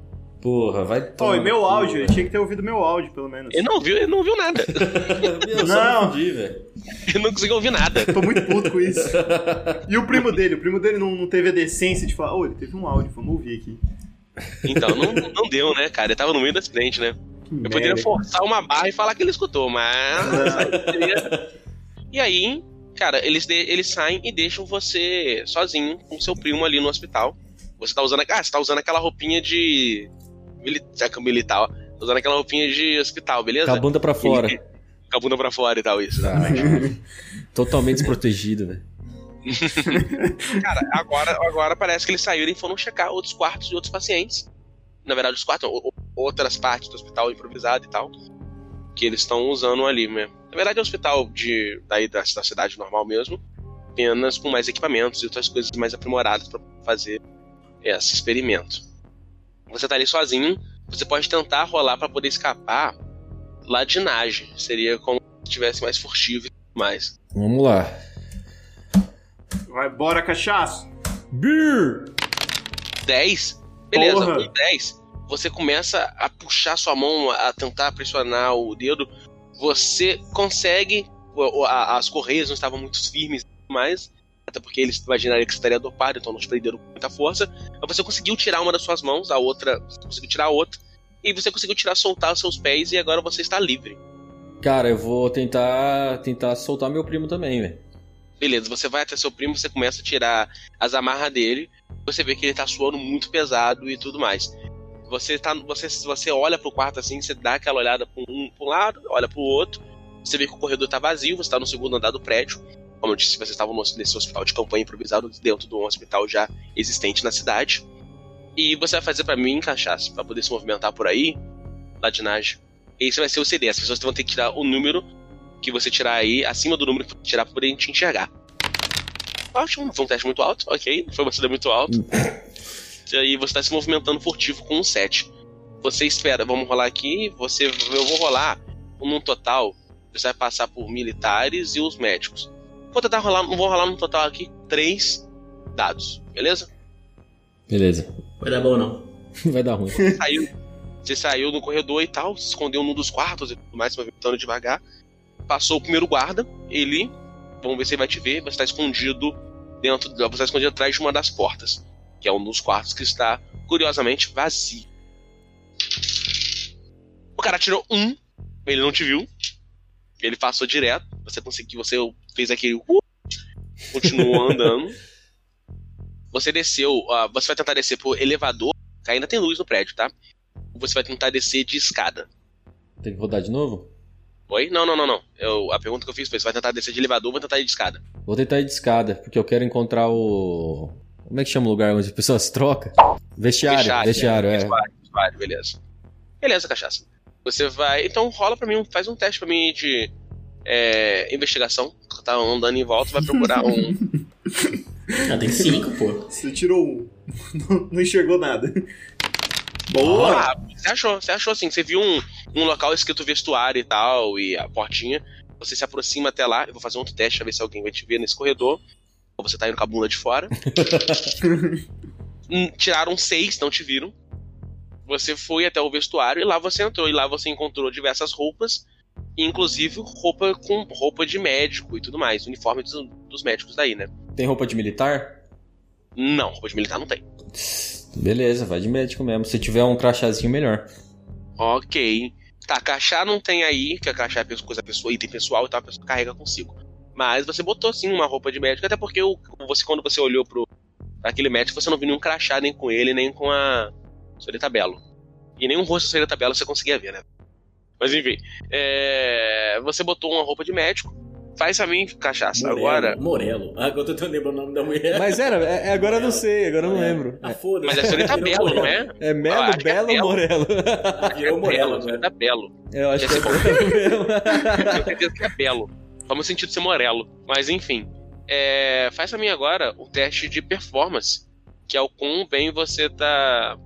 Porra, vai Pô, tomar e meu áudio, ele tinha que ter ouvido meu áudio, pelo menos. Ele não viu, ele não viu nada. Meu, só Não. velho. Ele não conseguiu ouvir nada. Tô muito puto com isso. E o primo dele? O primo dele não, não teve a decência de falar, ô, ele teve um áudio, vamos ouvir aqui. Então, não, não deu, né, cara? Ele tava no meio do acidente, né? Que Eu merda. poderia forçar uma barra e falar que ele escutou, mas. e aí, cara, eles, de- eles saem e deixam você sozinho com seu primo ali no hospital. Você tá usando. Ah, você tá usando aquela roupinha de. Militar, militar ó. Tá usando aquela roupinha de hospital, beleza? Com a bunda pra fora. E- Com a bunda pra fora e tal, isso. Totalmente desprotegido, velho. Cara, agora, agora parece que eles saíram e foram checar outros quartos de outros pacientes. Na verdade, os quartos, não, outras partes do hospital improvisado e tal. Que eles estão usando ali mesmo. Na verdade, é um hospital de, daí da, da cidade normal mesmo. Apenas com mais equipamentos e outras coisas mais aprimoradas para fazer esse experimento. Você tá ali sozinho. Você pode tentar rolar para poder escapar ladinagem. Seria como se tivesse mais furtivo e tudo mais. Vamos lá. Vai, bora, cachaço. Beer! 10. Beleza, Porra. com 10, você começa a puxar sua mão, a tentar pressionar o dedo. Você consegue. As correias não estavam muito firmes mais. Até porque eles imaginariam que você estaria dopado, então não te prenderam com muita força. Mas você conseguiu tirar uma das suas mãos, a outra. Você conseguiu tirar a outra. E você conseguiu tirar, soltar os seus pés e agora você está livre. Cara, eu vou tentar tentar soltar meu primo também, velho. Beleza, você vai até seu primo, você começa a tirar as amarras dele, você vê que ele tá suando muito pesado e tudo mais. Você tá, você, você olha pro quarto assim, você dá aquela olhada pra um, pra um lado, olha pro outro, você vê que o corredor tá vazio, você tá no segundo andar do prédio, Como eu disse, vocês estavam no- nesse hospital de campanha improvisado dentro de um hospital já existente na cidade. E você vai fazer pra mim, cachaça, pra poder se movimentar por aí, ladinagem. Esse vai ser o CD. As pessoas vão ter que tirar o número que você tirar aí, acima do número que você tirar pra poder te enxergar. Ótimo, foi um teste muito alto, ok. Foi uma CD muito alto. E aí você tá se movimentando furtivo com um 7. Você espera, vamos rolar aqui. Você, eu vou rolar num total. Você vai passar por militares e os médicos. Vou tentar rolar, vou rolar no total aqui três dados, beleza? Beleza. Vai dar bom, não. Vai dar ruim. saiu, você saiu no corredor e tal, se escondeu num dos quartos e tudo mais, se movimentando devagar. Passou o primeiro guarda, ele. Vamos ver se ele vai te ver. Você está escondido dentro. Você está escondido atrás de uma das portas. Que é um dos quartos que está, curiosamente, vazio. O cara tirou um, ele não te viu. Ele passou direto. Você conseguiu, você fez aquele. uh, continuou andando. Você desceu. ah, você vai tentar descer por elevador. Ainda tem luz no prédio, tá? Você vai tentar descer de escada. Tem que rodar de novo? Oi? Não, não, não, não. Eu, a pergunta que eu fiz foi: você vai tentar descer de elevador ou vai tentar ir de escada? Vou tentar ir de escada, porque eu quero encontrar o. Como é que chama o lugar onde as pessoas trocam? Vestiário. Vestiário, é. Vestuário, vestuário, beleza. Beleza, cachaça. Você vai. Então rola pra mim, faz um teste pra mim de é, investigação. Tá andando em volta, vai procurar um. Ah, tem cinco, pô. Você tirou um. Não, não enxergou nada. Boa! Ah, você achou, você achou assim. Você viu um, um local escrito vestuário e tal, e a portinha. Você se aproxima até lá. Eu vou fazer outro teste pra ver se alguém vai te ver nesse corredor. Ou você tá indo com a bunda de fora. Hum, Tiraram seis, não te viram. Você foi até o vestuário e lá você entrou. E lá você encontrou diversas roupas. Inclusive roupa com roupa de médico e tudo mais. Uniforme dos, dos médicos daí, né? Tem roupa de militar? Não, roupa de militar não tem. Beleza, vai de médico mesmo. Se tiver um crachazinho, melhor. Ok. Tá, crachá não tem aí, que a crachá é coisa pessoa, item pessoal e tal, a pessoa carrega consigo. Mas você botou sim uma roupa de médico, até porque o, você, quando você olhou pro aquele médico, você não viu nenhum crachá nem com ele, nem com a Solita Belo. E nenhum rosto da Solita Belo você conseguia ver, né? Mas enfim. é, Você botou uma roupa de médico. Faz pra mim, cachaça. Morelo, Agora. Morelo. Ah, Agora eu tô lembrando o nome da mulher. Mas era, é- é- agora eu não sei, agora eu não lembro. Ah, foda-se. Mas é Solita Virou Belo, não é? É Melo, é Belo ou Morelo? Virou Morelo agora. Solita Belo. Eu acho que é Belo. Tenho certeza que é belo. Faz muito sentido ser morelo. Mas enfim. É, faz pra mim agora um teste de performance. Que é o quão bem você tá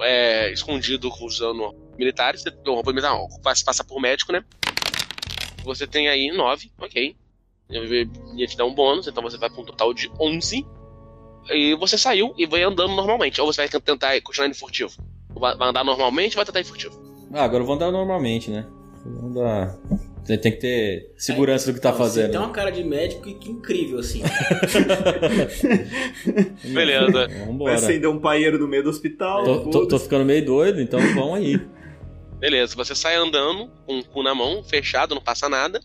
é, escondido usando militares. Você tem roupa militar, passa passa por médico, né? Você tem aí 9, ok. Eu ia te dar um bônus, então você vai pra um total de 11. E você saiu e vai andando normalmente. Ou você vai tentar continuar indo furtivo. Vai vai andar normalmente ou vai tentar ir furtivo? Ah, agora eu vou andar normalmente, né? Vou andar. Tem tem que ter segurança do que tá Não, Você fazendo. tem uma cara de médico que, que incrível, assim. Beleza. Vai Vambora. acender um paieiro no meio do hospital. Tô, tô- tô ficando meio doido, então vamos aí. Beleza, você sai andando com o cu na mão, fechado, não passa nada.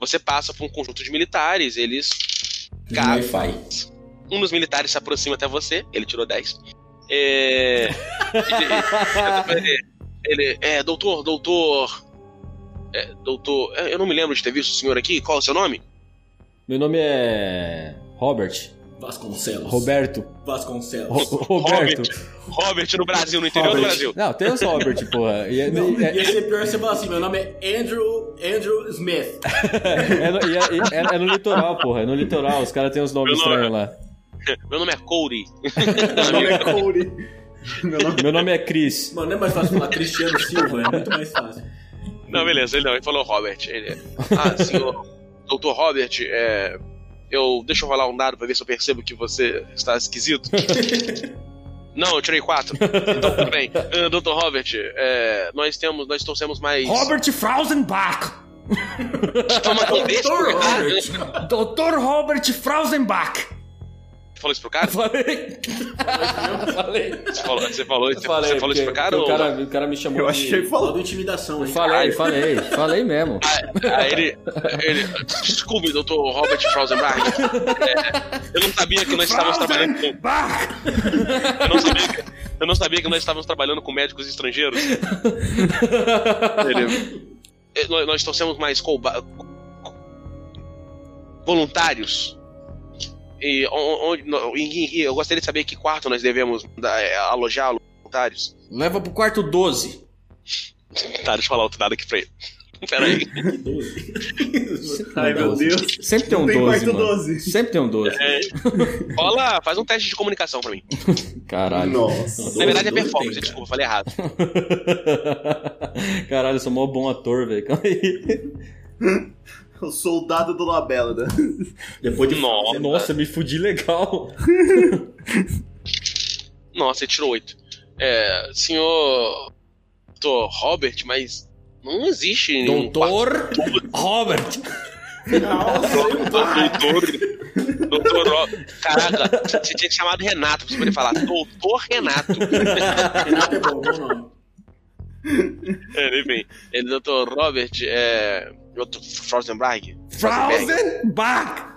Você passa por um conjunto de militares, eles. Wi-Fi. um dos militares se aproxima até você, ele tirou 10. É. ele, ele- é, doutor, doutor. É, doutor. é, Eu não me lembro de ter visto o senhor aqui, qual é o seu nome? Meu nome é. Robert. Vasconcelos. Roberto. Vasconcelos. Ro- Roberto. Robert no Brasil, no interior do Robert. Brasil. Não, tem os Robert, porra. E é, Não, é- ia ser pior você falar assim, meu nome é Andrew, Andrew Smith. é no, é- é- é no litoral, porra. É no litoral. Os caras têm uns nomes Meu nome- estranhos lá. Meu nome é Cody. Meu nome é Corey. Meu nome Meu nome é Chris. Mano, não é mais fácil falar Cristiano Silva, é muito mais fácil. Não, beleza, ele não, ele falou Robert. Ele, ah, senhor, doutor Robert, é, eu, deixa eu rolar um dado pra ver se eu percebo que você está esquisito. Não, eu tirei quatro. Então, tudo bem. Ah, doutor Robert, é, nós temos, nós trouxemos mais... Frausenbach! Toma com cara? Robert. Dr. Robert Frausenbach! Você falou isso pro cara? Falei. Falei. Você falou, você falou, você, Falei, você falou isso pro cara? ou... o cara? O cara me chamou Eu de... achei que Falou falou. de intimidação, hein? Falei, falei. Falei mesmo. Aí ele, ele. Desculpe, doutor Robert Frausenbach. É, eu não sabia que nós estávamos trabalhando com. Eu não sabia que, eu não sabia que nós estávamos trabalhando com médicos estrangeiros. Ele, eh, nós, trouxemos mais colba... voluntários. E, on- onde, em- eu gostaria de saber que quarto nós devemos é, alojar voluntários. Leva pro quarto 12. Tá, deixa eu falar outro dado aqui pra ele. Pera aí. Que 12. Ai, meu Deus. Sempre tem um Tem 12, quarto mano. 12. Sempre tem um 12. Rola, faz um teste de comunicação pra mim. Caralho. Nossa. Na verdade é 12 performance, tem, desculpa, falei errado. Caralho, eu sou mó bom ator, velho. Calma aí. O soldado do Labela, né? Depois de Nossa. Nossa, me fudi legal. Nossa, ele tirou 8. É, senhor. Doutor Robert, mas não existe nenhum Doutor Robert. Doutor. Doutor Ro- Caraca, você tinha que chamar de Renato pra você poder falar. Doutor Renato. Renato é bom, nome. É, enfim, ele, Doutor Robert, é. Doutor Frausenberg. Frausenbach.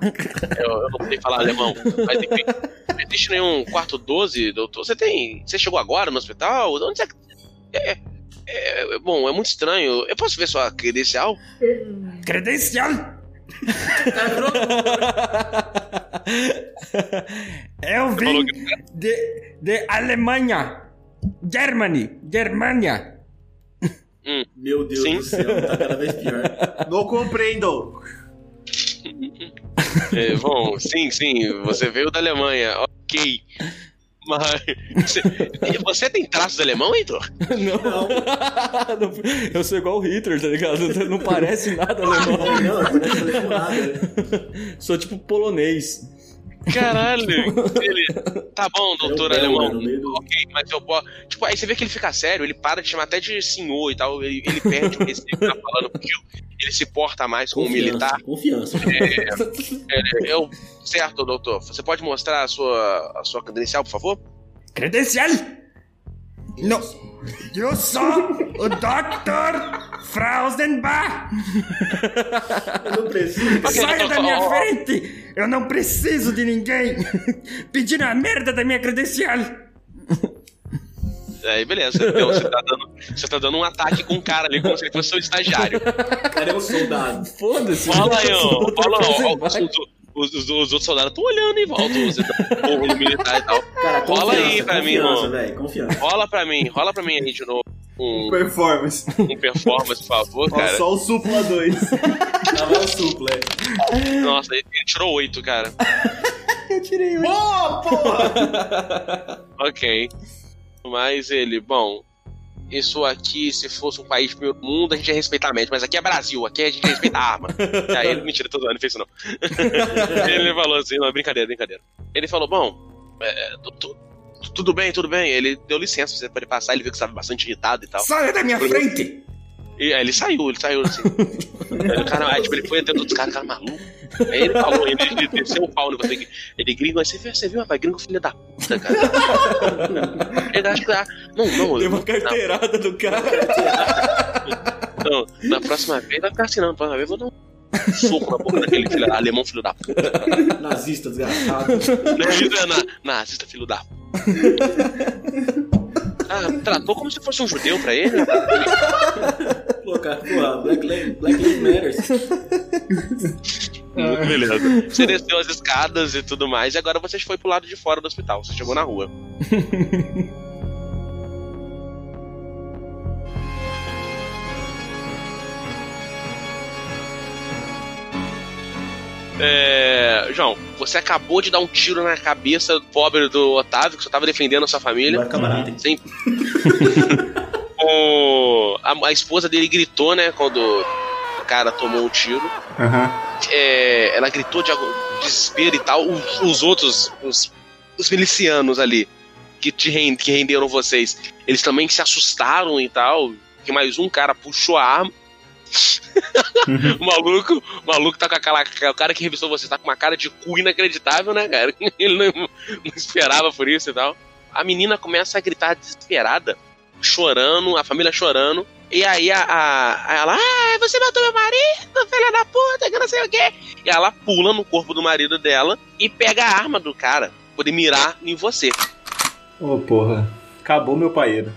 Eu, eu não sei falar alemão, mas enfim. Não existe nenhum quarto 12, doutor. Você tem. Você chegou agora no hospital? Onde é que. É, é, é- bom, é muito estranho. Eu posso ver sua credencial? Credencial. Eu vim de, de Alemanha. Germany. Germania. Meu Deus Sim. do céu, tá cada vez pior. Não compreendo. É, bom, sim, sim, você veio da Alemanha, ok. Mas. Você, você tem traços alemão, Heitor? Não. Não, Eu sou igual o Hitler, tá ligado? Não parece nada alemão. Não, não parece nada. Sou tipo polonês. Caralho! Ele, tá bom, doutor É Belga alemão. Ok, mas eu posso. Tipo, aí você vê que ele fica sério, ele para de chamar até de senhor e tal. Ele, ele perde o respeito que tá falando, porque ele se porta mais como um militar. Confiança. É, eu, certo, doutor. Você pode mostrar a sua, a sua credencial, por favor? Credencial? Não. Eu sou o Dr. Frausenbach. Eu não preciso. Saia da minha frente! Eu não preciso de ninguém pedindo a merda da minha credencial. Aí, beleza. Então, você, tá dando, você tá dando um ataque com um cara ali, como se ele fosse seu estagiário. Cadê o soldado? Foda-se. Fala aí, eu sou o. Os, os- os- os outros soldados estão olhando em volta, povo no militar e tal. Cara, Rola aí pra mim, irmão. velho. Confiança. Rola pra mim, rola pra mim aí de novo. Um, Performance. um performance, por favor, Ó, cara. só o Supla 2. Lá vai o supla. é. Nossa, ele ele tirou oito, cara. Boa, porra! Ok. Mas ele, bom. Isso aqui, se fosse um país primeiro mundo, a gente ia respeitar a média, mas aqui é Brasil, aqui a gente respeita a arma. Aí ele, mentira, tô zoando, não fez isso não. ele falou assim, não, brincadeira, brincadeira. Ele falou, bom, é, tu- tu- tudo bem, tudo bem. Ele deu licença, você pode passar, ele viu que você estava bastante irritado e tal. Saia da minha frente! E aí ele saiu, ele saiu assim. Aí o cara, aí, tipo, ele foi atendendo outros caras, cara maluco. Aí ele falou, ele, ele desceu o pau no você. Ele gringo, aí você viu, você viu, rapaz, gringo filho da puta, cara. ele acha que. ah, Não, não, Deu eu- uma carteirada do cara. não, na próxima vez vai ficar assim, não. Na próxima vez eu vou dar um soco na boca daquele filho, alemão filho da puta. Nazista desgraçado. Não, isso é na, nazista filho da puta. Ah, tratou como se fosse um judeu pra ele. Pô, cara, porra, Black, Li- Black Lives Matters. Muito beleza. Você desceu as escadas e tudo mais, e agora você foi pro lado de fora do hospital. Você chegou na rua. É, João, você acabou de dar um tiro na cabeça do pobre do Otávio, que só tava defendendo a sua família. Vai hein? Sim. o, a, a esposa dele gritou, né, quando o cara tomou um tiro. Aham. É, ela gritou de desespero e tal. Os, os outros, os, os milicianos ali, que, te rend, que renderam vocês, eles também se assustaram e tal. Que mais um cara puxou a arma. o maluco, o maluco tá com aquela. O cara que revistou você tá com uma cara de cu inacreditável, né, cara? Ele não, não esperava por isso e tal. A menina começa a gritar desesperada, chorando, a família chorando. E aí a, a, ela, ah, você matou meu marido, filha da puta, que não sei o quê. E ela pula no corpo do marido dela e pega a arma do cara, poder mirar em você. Ô, porra. Acabou meu paeiro.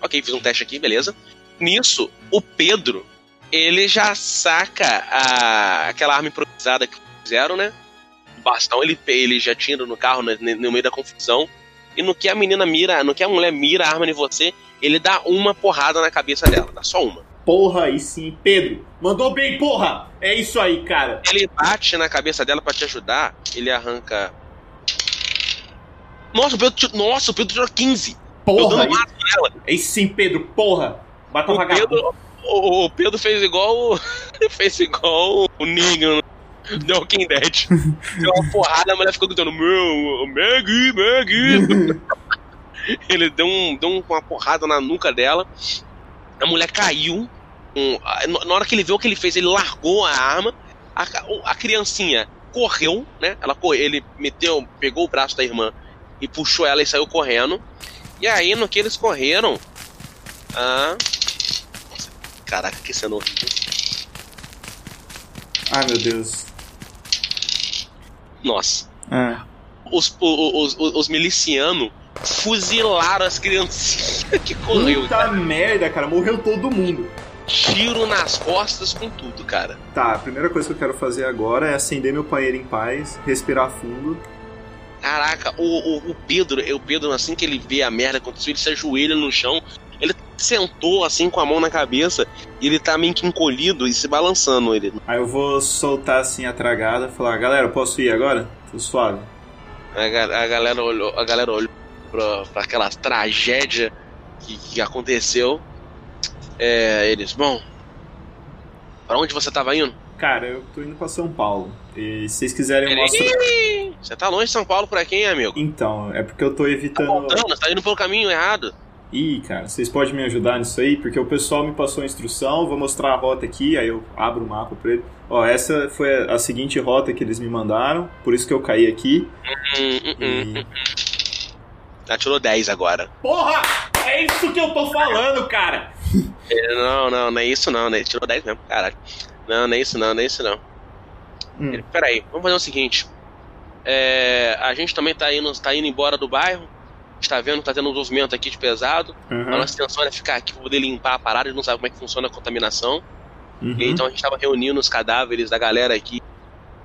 Ok, fiz um teste aqui, beleza. Nisso, o Pedro, ele já saca a, aquela arma improvisada que fizeram, né? O bastão ele, ele já tira no carro né, no meio da confusão. E no que a menina mira, no que a mulher mira a arma em você, ele dá uma porrada na cabeça dela, dá só uma. Porra, aí sim. Pedro, mandou bem, porra! É isso aí, cara. Ele bate na cabeça dela pra te ajudar, ele arranca. Nossa, o Pedro, tirou- nossa, o Pedro tirou 15. Eu Porra, dando aí, mato nela. aí sim, Pedro, porra. Bata O. Pedro, o, o Pedro fez igual. o- fez igual o Negan The Walking Dead. Deu uma porrada, a mulher ficou gritando: Meu, Maggie, Maggie. Ele deu, um, deu um- uma porrada na nuca dela. A mulher caiu. Um, a- na hora que ele viu o que ele fez, ele largou a arma. A, a criancinha correu, né? Ela, cor- ele meteu, pegou o braço da irmã e puxou ela e saiu correndo. E aí, no que eles correram. Ah, caraca, que cena horrível. Ai, meu Deus. Nossa. Ah. Os, os, os, os milicianos fuzilaram as criancinhas que correu. Puta merda, cara. Morreu todo mundo. Tiro nas costas com tudo, cara. Tá, a primeira coisa que eu quero fazer agora é acender meu paeiro em paz, respirar fundo. Caraca, o, o, o Pedro, o Pedro, assim que ele vê a merda acontecer, ele se ajoelha no chão. Sentou assim com a mão na cabeça e ele tá meio que encolhido e se balançando. Ele. Aí eu vou soltar assim a tragada e falar, galera, posso ir agora? Tô suave. A, ga- a galera olhou, a galera olhou pra, pra aquela tragédia que, que aconteceu. É, eles, bom. Pra onde você tava indo? Cara, eu tô indo pra São Paulo. E se vocês quiserem eu mostro. Ih, Você tá longe de São Paulo por aqui, hein, amigo? Então, é porque eu tô evitando. Voltando, você tá indo pelo caminho errado. Ih, cara, vocês podem me ajudar nisso aí? Porque o pessoal me passou a instrução, vou mostrar a rota aqui, aí eu abro o mapa pra ele. Ó, essa foi a seguinte rota que eles me mandaram, por isso que eu caí aqui. Hum, hum, hum. E... Ela tirou 10 agora. Porra! É isso que eu tô falando, cara! É, Não, não, não é isso não, né? Ele tirou 10 mesmo, caralho. Não, não é isso não, não é isso não. Hum. Ele, peraí, vamos fazer o seguinte. É, a gente também tá indo, tá indo embora do bairro. Está vendo que tá tendo um movimento aqui de pesado. Uhum, A nossa intenção era ficar aqui pra poder limpar a parada. A gente não sabe como é que funciona a contaminação. uhum. E então a gente tava reunindo os cadáveres da galera aqui,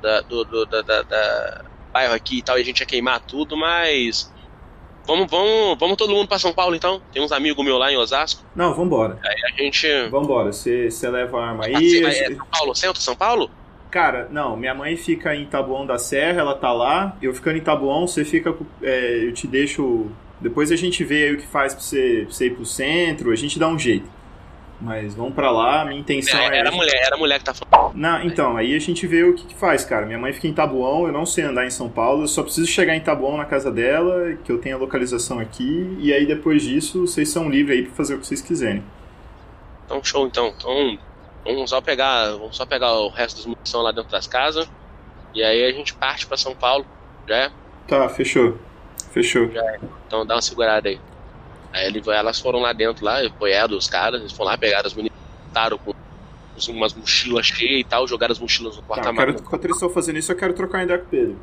da, do, do da, da- da bairro aqui e tal, e a gente ia queimar tudo, mas. Vamos, vamos, vamos todo mundo pra São Paulo então. Tem uns amigos meus lá em Osasco. Não, vambora. A gente. Vambora, você leva a arma Ah, aí. vai- é São Paulo, centro de São Paulo? Cara, não, minha mãe fica em Taboão da Serra, ela tá lá. Eu ficando em Taboão, você fica. é, eu te deixo. Depois a gente vê aí o que faz pra você, pra você ir pro centro, a gente dá um jeito. Mas vamos pra lá, minha intenção É, era a mulher, era a mulher que tá falando. Não, então, aí a gente vê o que, que faz, cara. Minha mãe fica em Tabuão, eu não sei andar em São Paulo, eu só preciso chegar em Tabuão na casa dela, que eu tenho a localização aqui, e aí depois disso vocês são livres aí pra fazer o que vocês quiserem. Então, show então. Então, vamos só pegar. Vamos só pegar o resto das munição lá dentro das casas. E aí a gente parte pra São Paulo. Já é? Tá, fechou. Fechou. Então dá uma segurada aí. Aí ele, elas foram lá dentro, lá, apoiaram os caras, eles foram lá, pegaram as botaram com umas mochilas cheias e tal, jogaram as mochilas no Tá, porta-malas. quero, enquanto eles estão fazendo isso, eu quero trocar ideia com o Pedro.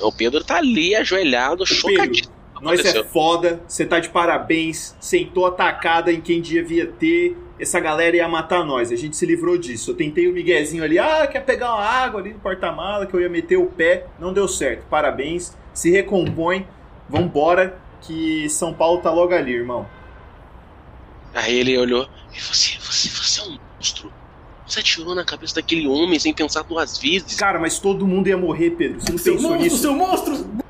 O Pedro tá ali, ajoelhado, chocadíssimo. Nós é foda, você tá de parabéns, sentou atacada em quem devia ter. Essa galera ia matar nós, a gente se livrou disso. Eu tentei o Miguezinho ali, ah, quer pegar uma água ali no porta-mala, que eu ia meter o pé, não deu certo. Parabéns, se recompõe, vambora, que São Paulo tá logo ali, irmão. Aí ele olhou e você, você, você é um monstro. Você atirou na cabeça daquele homem sem pensar duas vezes. Cara, mas todo mundo ia morrer, Pedro, você não Seu pensou monstro, nisso? seu monstro!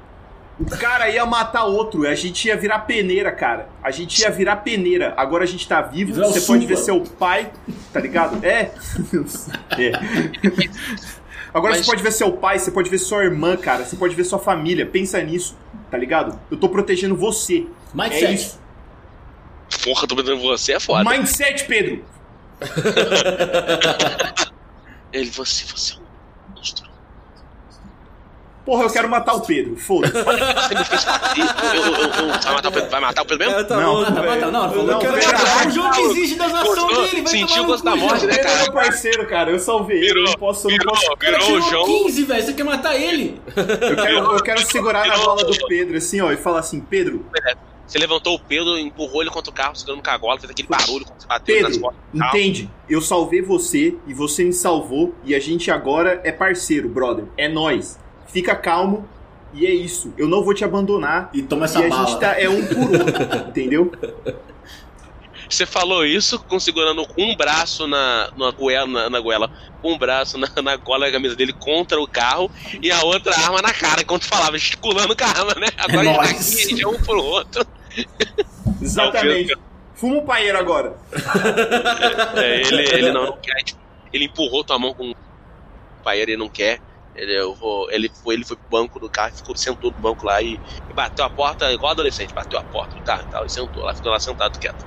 O cara ia matar outro, a gente ia virar peneira, cara. A gente ia virar peneira. Agora a gente tá vivo, você pode ver seu pai, tá ligado? É. É. Agora Mas- você pode ver seu pai, você pode ver sua irmã, cara. Você pode ver sua família. Pensa nisso, tá ligado? Eu tô protegendo você. Mais É sete. isso. Porra, tô em você, é foda. Mindset, Pedro. Ele, você, você é um. Porra, eu quero matar o Pedro. Foda-se. Vai, matar o Pedro, vai matar o Pedro mesmo? Cara, tá Não, louco, Mata, mata, velho. não, Não, que era Pedro, é o jogo que exige das ações dele, vai Sentiu o gosto da morte, né, Pedro é cara? meu parceiro, cara. Eu salvei ele. Virou, Eu não posso, eu não virou, posso. O cara virou o João. 15, velho, você quer matar ele? Eu quero, eu quero segurar na Virou. bola do Pedro, assim, ó, e falar assim, Pedro, Você levantou o Pedro, empurrou ele contra o carro, segurando com a gola, fez aquele barulho quando você bateu nas Pedro, costas do carro. entende? Eu salvei você e você me salvou e a gente agora é parceiro, brother. É nós. Fica calmo e é isso. Eu não vou te abandonar. E toma essa e a bala. gente tá é um por um, entendeu? Você falou isso com segurando com um braço na, na, goela, na, na goela, um braço na, na gola da camisa dele contra o carro e a outra arma na cara, enquanto falava, gesticulando com a arma, né? Agora a gente tá nóis. aqui, a gente é um pro outro. Exatamente. Fuma um paeiro agora. É, ele, ele não, não quer, tipo, ele empurrou tua mão com o pai, ele não quer. Ele, eu vou, ele, foi, ele foi pro banco do carro, ficou, sentou no banco lá e, e bateu a porta, igual adolescente, bateu a porta do carro e tal, e sentou lá, ficou lá sentado quieto.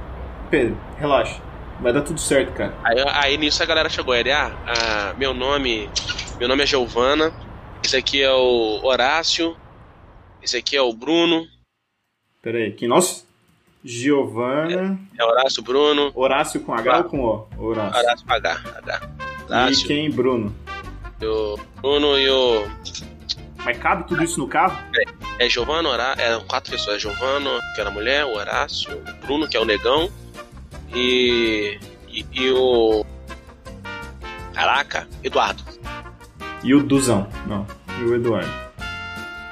Pedro, relaxa. Vai dar tudo certo, cara. Aí, aí nisso a galera chegou, ele, ah, ah, meu nome. Meu nome é Giovana, esse aqui é o Horácio, esse aqui é o Bruno, Pera aí, quem nós? Giovana. é Horácio Bruno, Horácio com H ou com O? Horácio. Horácio com H. H. E Horácio, quem? Bruno. O Bruno e o. Mas cabe tudo isso no carro? É Giovana, Horácio. É quatro pessoas. É Giovana, que era a mulher, o Horácio, o Bruno, que é o negão, e. e, e o. Caraca, Eduardo. E o Duzão. Não. E o Eduardo.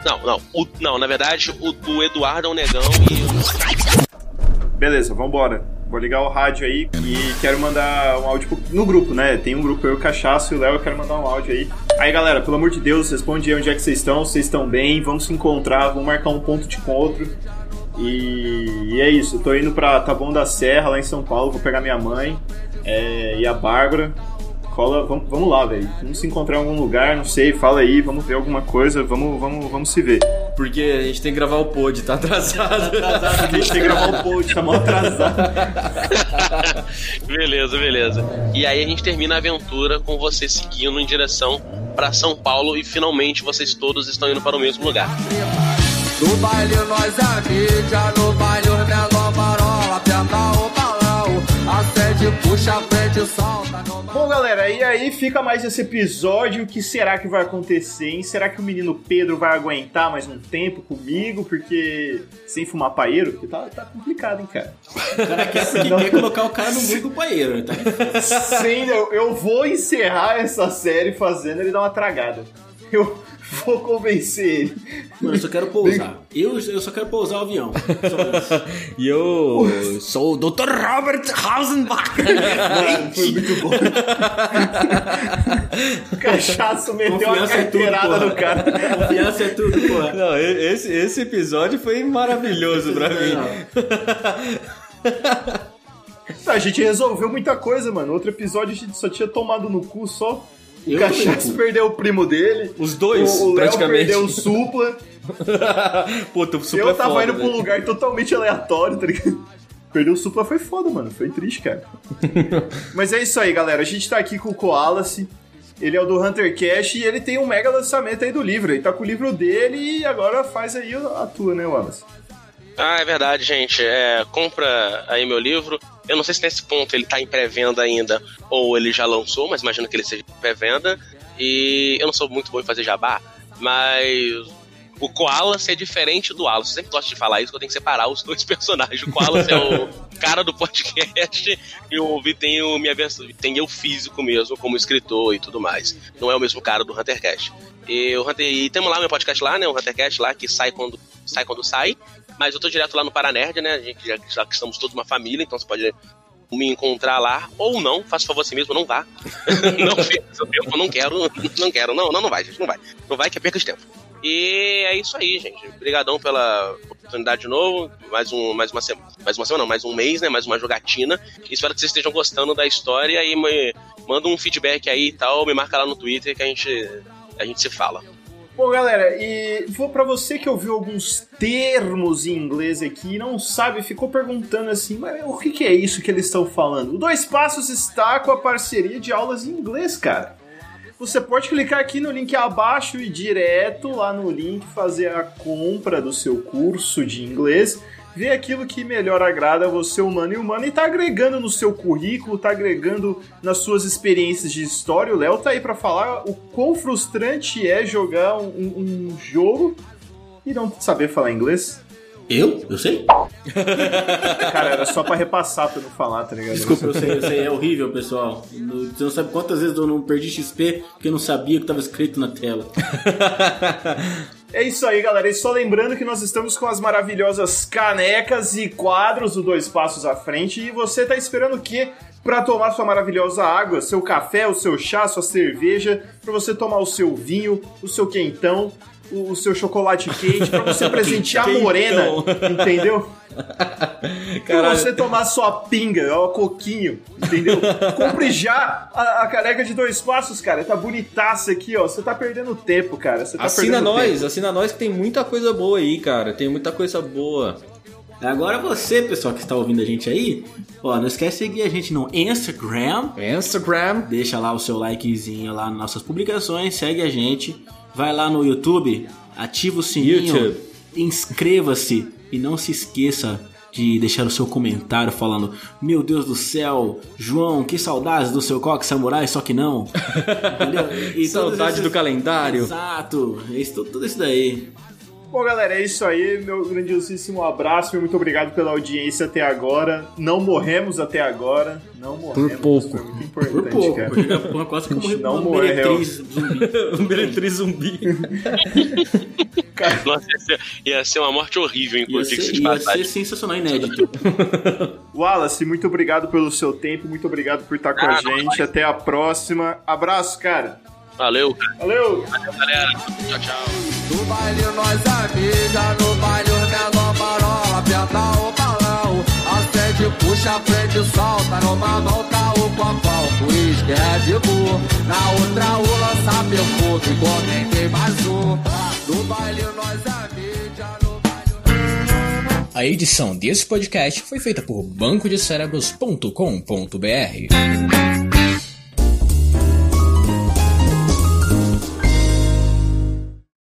Não, não. O, não, na verdade, o, o Eduardo é o negão e o. Beleza, vambora. Vou ligar o rádio aí e quero mandar um áudio no grupo, né? Tem um grupo, eu, Cachaço e o Léo, eu quero mandar um áudio aí. Aí, galera, pelo amor de Deus, responde aí onde é que vocês estão, vocês estão bem, vamos se encontrar, vamos marcar um ponto de encontro. E, e é isso, tô indo pra Taboão da Serra, lá em São Paulo, vou pegar minha mãe é, e a Bárbara. Cola, vamos, vamos lá, velho. Vamos se encontrar em algum lugar, não sei, fala aí, vamos ver alguma coisa, vamos, vamos, vamos se ver. Porque a gente tem que gravar o pod, tá atrasado. A gente tem que gravar o post, tá mal atrasado. beleza, beleza. E aí a gente termina a aventura com você seguindo em direção pra São Paulo e finalmente vocês todos estão indo para o mesmo lugar. No baile nós é mídia, no baile acende, puxa, frente, solta. No... Bom, galera, e aí fica mais esse episódio. O que será que vai acontecer, hein? Será que o menino Pedro vai aguentar mais um tempo comigo? Porque sem fumar paeiro? Porque tá, tá complicado, hein, cara? O cara quer porque quer colocar o cara no mundo do paeiro. Tá? Sim, eu, eu vou encerrar essa série fazendo ele dar uma tragada. Eu vou convencer ele. Mano, eu só quero pousar. Eu, eu só quero pousar o avião. E eu sou o Dr. Robert Hausenbach. Foi muito bom. o cachaço meteu uma Confiança é tudo, carteirada porra. no cara. Confiança é tudo, porra. Não, esse, esse episódio foi maravilhoso pra mim. Tá, a gente resolveu muita coisa, mano. Outro episódio a gente só tinha tomado no cu só. O Eu cu. perdeu o primo dele. Os dois, o, o Léo praticamente. perdeu o Supla. Puta, o Supla eu é tava foda, indo pra um velho. lugar totalmente aleatório, tá ligado? Perder o Supla foi foda, mano. Foi triste, cara. Mas é isso aí, galera. A gente tá aqui com o Koalace. Ele é o do Hunter Cash e ele tem um mega lançamento aí do livro. Ele tá com o livro dele e agora faz aí a tua, né, Wallace? Ah, é verdade, gente. É, compra aí meu livro. Eu não sei se nesse ponto ele tá em pré-venda ainda ou ele já lançou, mas imagino que ele seja pré-venda. E eu não sou muito bom em fazer jabá, mas o Koala é diferente do Wallace. Eu sempre gosto de falar isso, que eu tenho que separar os dois personagens. O Koala é o cara do podcast e o Vi tem o minha tem eu físico mesmo, como escritor e tudo mais. Não é o mesmo cara do Huntercast. E o Hunter, e temos lá meu podcast lá, né? O Huntercast lá, que sai quando sai quando sai. Mas eu tô direto lá no Paranerd, né? A gente já, já que estamos todos uma família, então você pode me encontrar lá ou não, faça favor a si mesmo, não vá. não tempo, não quero, não quero, não, não, não vai, gente, não vai. Não vai que é perca de tempo. E é isso aí, gente. Obrigadão pela oportunidade de novo. Mais, um, mais uma semana. Mais uma semana, não, mais um mês, né? Mais uma jogatina. Espero que vocês estejam gostando da história e me, manda um feedback aí e tal. Me marca lá no Twitter que a gente, a gente se fala. Bom, galera, e vou para você que ouviu alguns termos em inglês aqui e não sabe, ficou perguntando assim, mas o que, que é isso que eles estão falando? O Dois Passos está com a parceria de aulas em inglês, cara. Você pode clicar aqui no link abaixo e ir direto lá no link fazer a compra do seu curso de inglês, ver aquilo que melhor agrada a você, humano e humano, e tá agregando no seu currículo, tá agregando nas suas experiências de história. O Léo tá aí pra falar o quão frustrante é jogar um, um- jogo e não saber falar inglês. Eu? Eu sei? Cara, era só pra repassar pra eu não falar, tá ligado? Desculpa, eu sei, eu sei, é horrível, pessoal. Você não sabe quantas vezes eu não perdi XP porque eu não sabia o que estava escrito na tela. É isso aí, galera. E só lembrando que nós estamos com as maravilhosas canecas e quadros do Dois Passos à Frente. E você tá esperando o quê? Pra tomar sua maravilhosa água, seu café, o seu chá, sua cerveja, pra você tomar o seu vinho, o seu quentão, o, o seu chocolate quente, pra você presentear a morena, entendeu? Pra Caralho. você tomar sua pinga, ó, coquinho, entendeu? Compre já a, a caneca de dois passos, cara. Tá bonitaça aqui, ó. Você tá perdendo tempo, cara. Tá Assina perdendo nós, tempo. assina nós que tem muita coisa boa aí, cara. Tem muita coisa boa. Agora você, pessoal que está ouvindo a gente aí, ó, não esquece de seguir a gente no Instagram. Instagram. Deixa lá o seu likezinho lá nas nossas publicações, segue a gente. Vai lá no YouTube, ativa o sininho, YouTube. inscreva-se e não se esqueça de deixar o seu comentário falando: Meu Deus do céu, João, que saudades do seu coque samurai, só que não. Entendeu? E Saudade esses- do calendário. Exato, isso, tudo isso daí. Bom, galera, é isso aí. Meu grandiosíssimo abraço e muito obrigado pela audiência até agora. Não morremos até agora. Não morremos. pouco. Foi muito Por importante, pouco, cara. quase que eu morri não uma morreu. meretriz zumbi. Um Meretriz zumbi. Nossa, ia ser, ia ser uma morte horrível, Ia inclusive, ser, se de ia ser sensacional, inédito. Wallace, muito obrigado pelo seu tempo. Muito obrigado por estar com a Ah, gente. Até a próxima. Abraço, cara. Valeu, cara. Valeu! galera. Tchau, tchau. No baile nós é mídia, no baile os menor marola, aperta o balão. Acende, puxa, prende, solta, numa mão tá o copão. É de Bull, na outra o lança perfume, comentei mais um. No baile nós é mídia, no baile... A edição desse podcast foi feita por bancodecerebros.com.br.